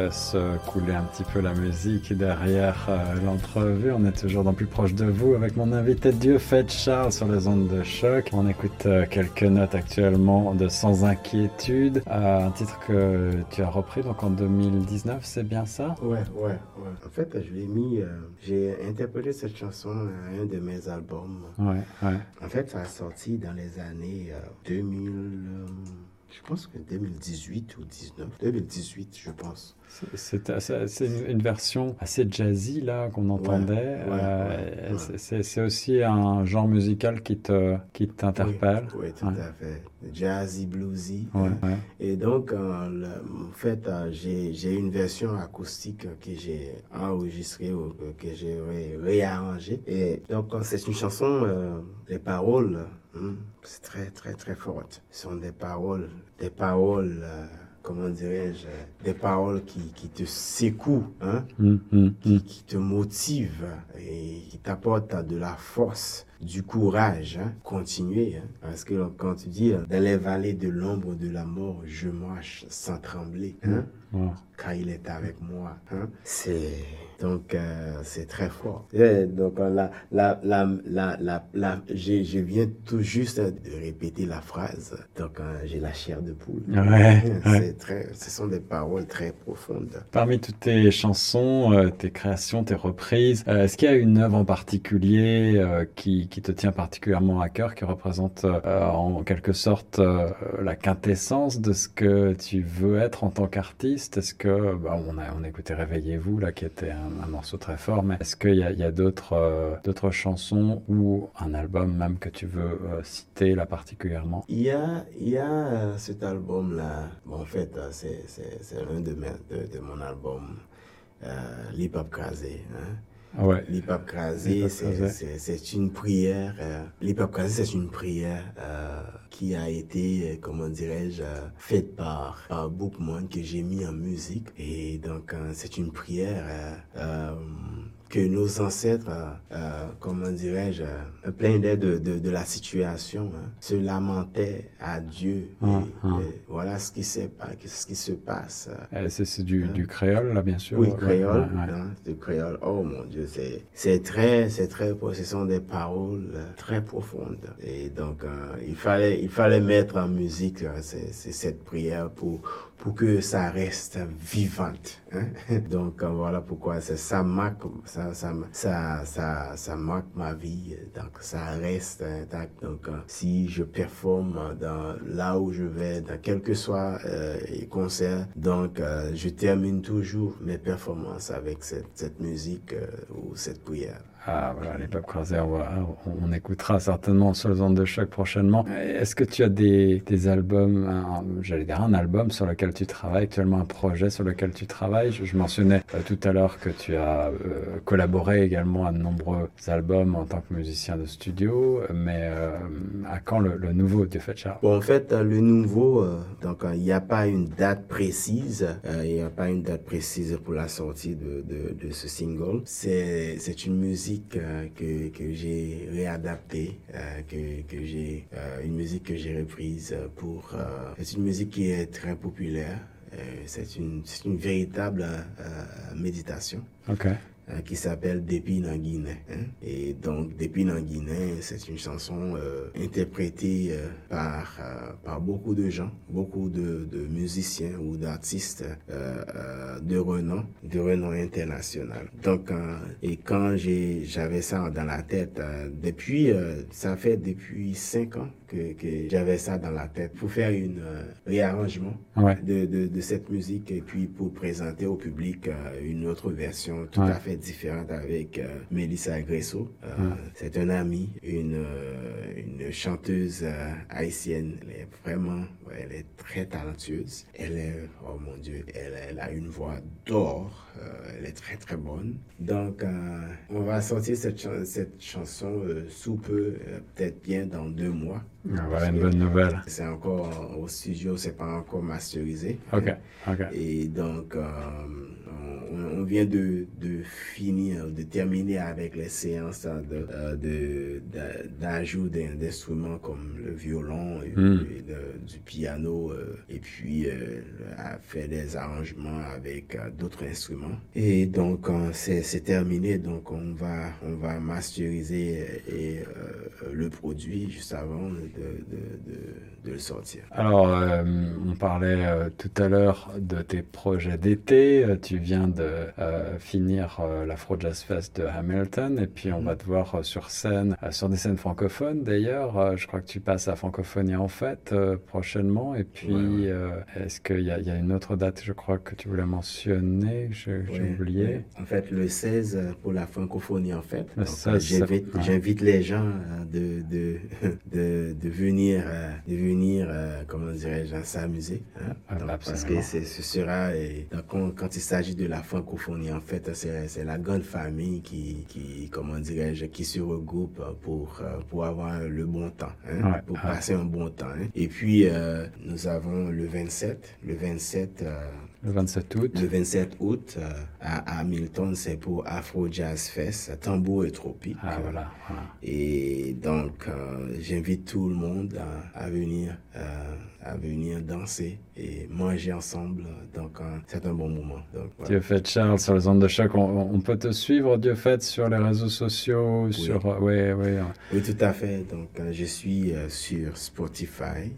laisse euh, couler un petit peu la musique derrière euh, l'entrevue. On est toujours dans plus proche de vous avec mon invité Dieu fait Charles sur les ondes de choc. On écoute euh, quelques notes actuellement de Sans inquiétude, un titre que tu as repris donc en 2019, c'est bien ça? Ouais, ouais, ouais. En fait, je l'ai mis, euh, j'ai interprété cette chanson à un de mes albums. Ouais, ouais. En fait, ça a sorti dans les années euh, 2000, euh, je pense que 2018 ou 19. 2018, je pense. C'est- une, une version assez jazzy là qu'on entendait. ouais, Euh, ouais. c'est- aussi un genre musical qui te qui t'interpelle. Oui, oui, tout à fait. Jazzy, bluesy. Et donc, euh, le- en fait, euh, j'ai une version acoustique que j'ai enregistrée ou que j'ai ré- réarrangée. Et donc, c'est une chanson, les paroles, hein, c'est très, très, très forte. Ce sont des paroles, des paroles, comment dirais-je, des paroles qui, qui te secouent, hein, hum, qui, hum. qui te motive et qui t'apporte de la force, du courage, hein, continuer. hein. parce que quand tu dis, dans les vallées de l'ombre de la mort, je marche sans trembler, hein, Car il est avec moi. Hein? C'est donc euh, c'est très fort. Et donc la, la, la, la, la, la- j'ai- je viens tout juste de répéter la phrase. Donc euh, j'ai la chair de poule. Ouais, très, ce sont des paroles très profondes. Parmi toutes tes chansons, euh, tes créations, tes reprises, euh, est-ce qu'il y a une œuvre en particulier qui, qui te tient particulièrement à cœur, qui représente en quelque sorte la quintessence de ce que tu veux être en tant qu'artiste? Est-ce que, bah, on, a, on écouté Réveillez-vous, là, qui était un, morceau très fort, mais est-ce qu'il y a, d'autres euh, d'autres chansons ou un album même que tu veux euh, citer là particulièrement? Il y a, il y a euh, cet album-là. Bon, en fait, c'est, l'un de, de, de mon album, euh, L'Hip Hop Crasé. Hein. Ouais. L'Hip Hop Crasé, c'est, une prière. Euh, L'Hip Hop Crasé, c'est une prière euh, qui a été, euh, comment dirais-je, euh, faite par, par Bookman que j'ai mis en musique. Et donc, euh, c'est une prière que nos ancêtres, euh, euh, comment dirais-je, euh, plein d'aide de, de, de la situation, hein, se lamentaient à Dieu. Et, Ah, ah. et voilà ce qui, ce qui se passe. Euh, C'est du, du créole, là, bien sûr. oui, créole, ouais, ouais. hein, de créole. Oh mon Dieu, c'est c'est très, c'est très, ce sont des paroles euh, très profondes. Et donc, euh, il fallait, il fallait mettre en musique c'est cette prière pour pour que ça reste vivante. hein? Donc euh, voilà pourquoi c'est ça marque, ça, ça, ça, ça, ça marque ma vie. Donc ça reste intact. Donc euh, si je performe dans là où je vais, dans quel que soit euh, les concerts, donc euh, je termine toujours mes performances avec cette, cette musique euh, ou cette prière. Ah voilà, les Pop on, écoutera certainement sur les ondes de choc prochainement. Est-ce que tu as des, albums, j'allais dire un album sur lequel tu travailles, actuellement un projet sur lequel tu travailles? Je, mentionnais euh, tout à l'heure que tu as euh, collaboré également à de nombreux albums en tant que musicien de studio, mais euh, à quand le, nouveau Charles? Bon, en fait, le nouveau, donc il n'y a pas une date précise, il n'y a pas une date précise pour la sortie de, ce single. C'est une musique euh, que, que j'ai réadaptée, euh, que, que j'ai euh, une musique que j'ai reprise pour. c'est une musique qui est très populaire. C'est une une véritable méditation Ok. Euh, qui s'appelle Dépine en Guinée. hein. Et donc, Dépine en Guinée, c'est une chanson euh, interprétée euh, par, euh, par beaucoup de gens, beaucoup de, de musiciens ou d'artistes euh, euh, de renom, de renom international. Donc, euh, et quand j'ai, j'avais ça dans la tête, euh, depuis, euh, ça fait depuis cinq ans que, que j'avais ça dans la tête pour faire une euh, réarrangement Ouais. de, de, de cette musique et puis pour présenter au public une autre version tout Ouais. à fait différente avec Mélissa Gresso. Hum. C'est un ami, une, une chanteuse haïtienne. Elle est vraiment, elle est très talentueuse. Elle est, oh mon Dieu, elle, elle a une voix d'or. elle est très très bonne. Donc, on va sortir cette, cette chanson sous peu, peut-être bien dans deux mois. Ah, voilà une bonne nouvelle. C'est encore au studio, c'est pas encore masterisé. Ok, ok. Et donc, euh, on, vient de, de, finir, de terminer avec les séances euh, de, d'ajout d'instruments comme le violon et, hmm. du piano, euh, et puis à faire des arrangements avec d'autres instruments. Et donc, c'est terminé, donc on va, on va masteriser et, le produit juste avant de, de, le sortir. Alors, euh, on parlait euh, tout à l'heure de tes projets d'été. Euh, tu viens de finir l'Afro Jazz Fest de Hamilton et puis on va te voir sur scène, sur des scènes francophones d'ailleurs. je crois que tu passes à Francophonie en fait prochainement. Et puis, est-ce qu'il y, y, a une autre date, je crois, que tu voulais mentionner? J'ai oublié. En fait, le 16 pour la francophonie en fait. J'invite les gens de, de, de, de venir, de venir euh, comment dirais-je, s'amuser. Hein? Ah, parce que ce sera, et, quand, quand, il s'agit de la francophonie, en fait, c'est la grande famille qui, qui comment dirais-je, qui se regroupe pour, euh, pour avoir le bon temps, hein? pour passer un bon temps. Hein? Et puis, nous avons le 27, le 27, le 27 août. Le 27 août euh, à Hamilton, c'est pour Afro Jazz Fest, tambour et tropique. Ah, voilà, Et donc, euh, j'invite tout le monde à, venir, euh, à venir danser et manger ensemble. Donc, c'est un bon moment. Donc, Dieu fait, Charles, sur les ondes de choc, on, peut te suivre, Dieu fait, sur les réseaux sociaux, oui. sur... Oui, oui. Oui, tout à fait. Donc, je suis sur Spotify.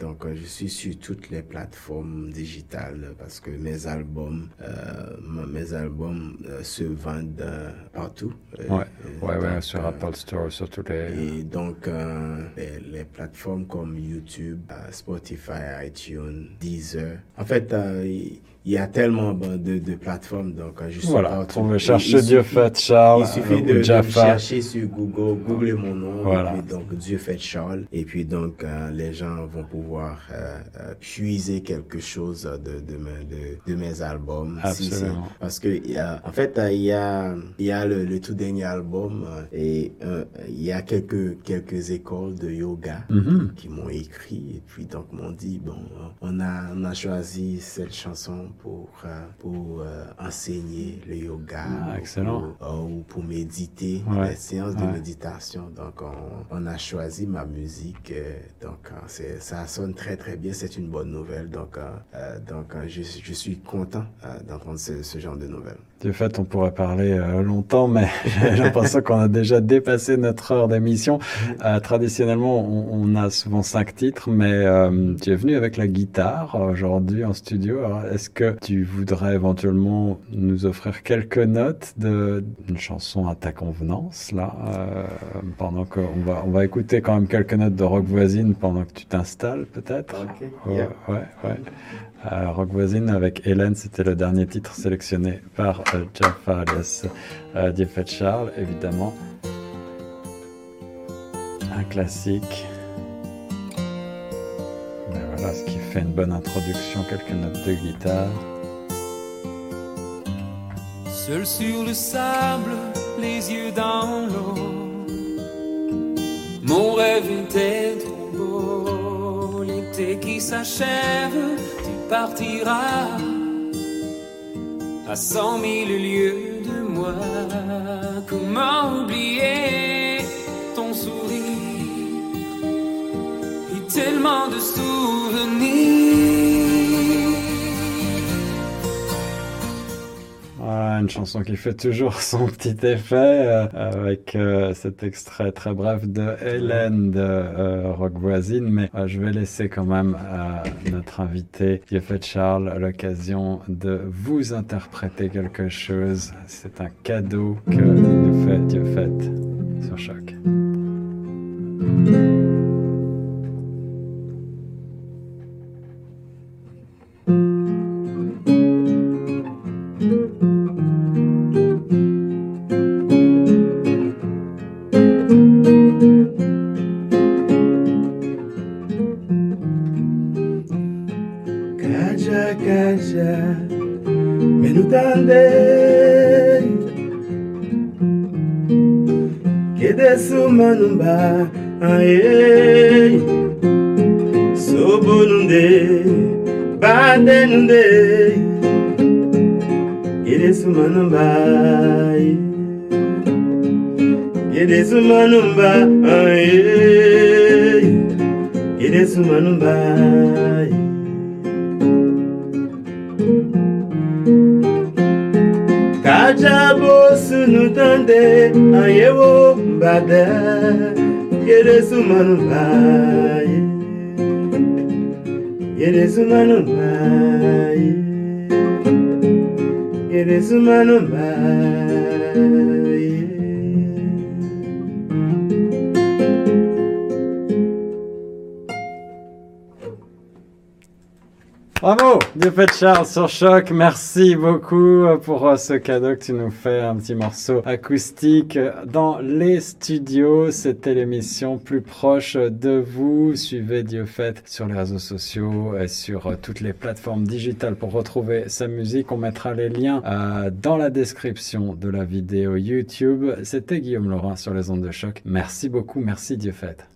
donc, je suis sur toutes les plateformes digitales parce que mes albums, euh, mes albums euh, se vendent euh, partout. ouais, ouais, ouais, sur Apple Store, sur toutes les. Et donc, les, les, plateformes comme YouTube, Spotify, Spotify, iTunes, Deezer. En fait, euh, il y a tellement de, de plateformes, donc je suis voilà, on veut chercher Dieu fait Charles. Il suffit de, chercher sur Google, googler mon nom, voilà. et puis donc Dieu fait Charles, et puis donc les gens vont pouvoir puiser quelque chose de, de, de, de mes albums. Absolument. parce que, en fait, il y a, il y a le, tout dernier album euh, et euh, il y a quelques, quelques écoles de yoga mm-hmm. qui m'ont écrit et puis donc m'ont dit, bon, on a, on a choisi cette chanson pour, euh, pour enseigner le yoga. Ah, excellent. ou pour méditer, les séances de méditation. Donc, on, on, a choisi ma musique. donc, ça sonne très, très bien. C'est une bonne nouvelle. Donc, donc je, je, suis content euh, d'entendre ce, ce, genre de nouvelles. De fait, on pourrait parler euh, longtemps, mais j'ai l'impression qu'on a déjà dépassé notre heure d'émission. Euh, traditionnellement, on, on, a souvent cinq titres, mais euh, tu es venu avec la guitare aujourd'hui en studio. Est-ce que tu voudrais éventuellement nous offrir quelques notes d'une chanson à ta convenance, là, pendant qu'on va, on va écouter quand même quelques notes de rock voisine pendant que tu t'installes, peut-être Ok, ouais, ouais. ouais. Euh, Rock Voisine avec Hélène, c'était le dernier titre sélectionné par euh, Jaffa alias euh, Charles, évidemment. Un classique. Voilà ce qui fait une bonne introduction, quelques notes de guitare. Seul sur le sable, les yeux dans l'eau. Mon rêve était trop beau, l'été qui s'achève partira à cent mille lieues de moi. Comment oublier tellement de souvenirs? une chanson qui fait toujours son petit effet euh, avec euh, cet extrait très bref de Hélène de euh, Rock Voisine. Mais je vais laisser quand même à notre invité, fait Charles, l'occasion de vous interpréter quelque chose. C'est un cadeau que nous fait fait sur Choc. Sur Choc. Merci beaucoup pour euh, ce cadeau que tu nous fais, un petit morceau acoustique dans les studios. C'était l'émission plus proche de vous. Suivez Dieu fait sur les réseaux sociaux et sur euh, toutes les plateformes digitales pour retrouver sa musique. On mettra les liens euh, dans la description de la vidéo YouTube. C'était Guillaume Laurent sur les ondes de choc. Merci beaucoup, merci Dieu fait.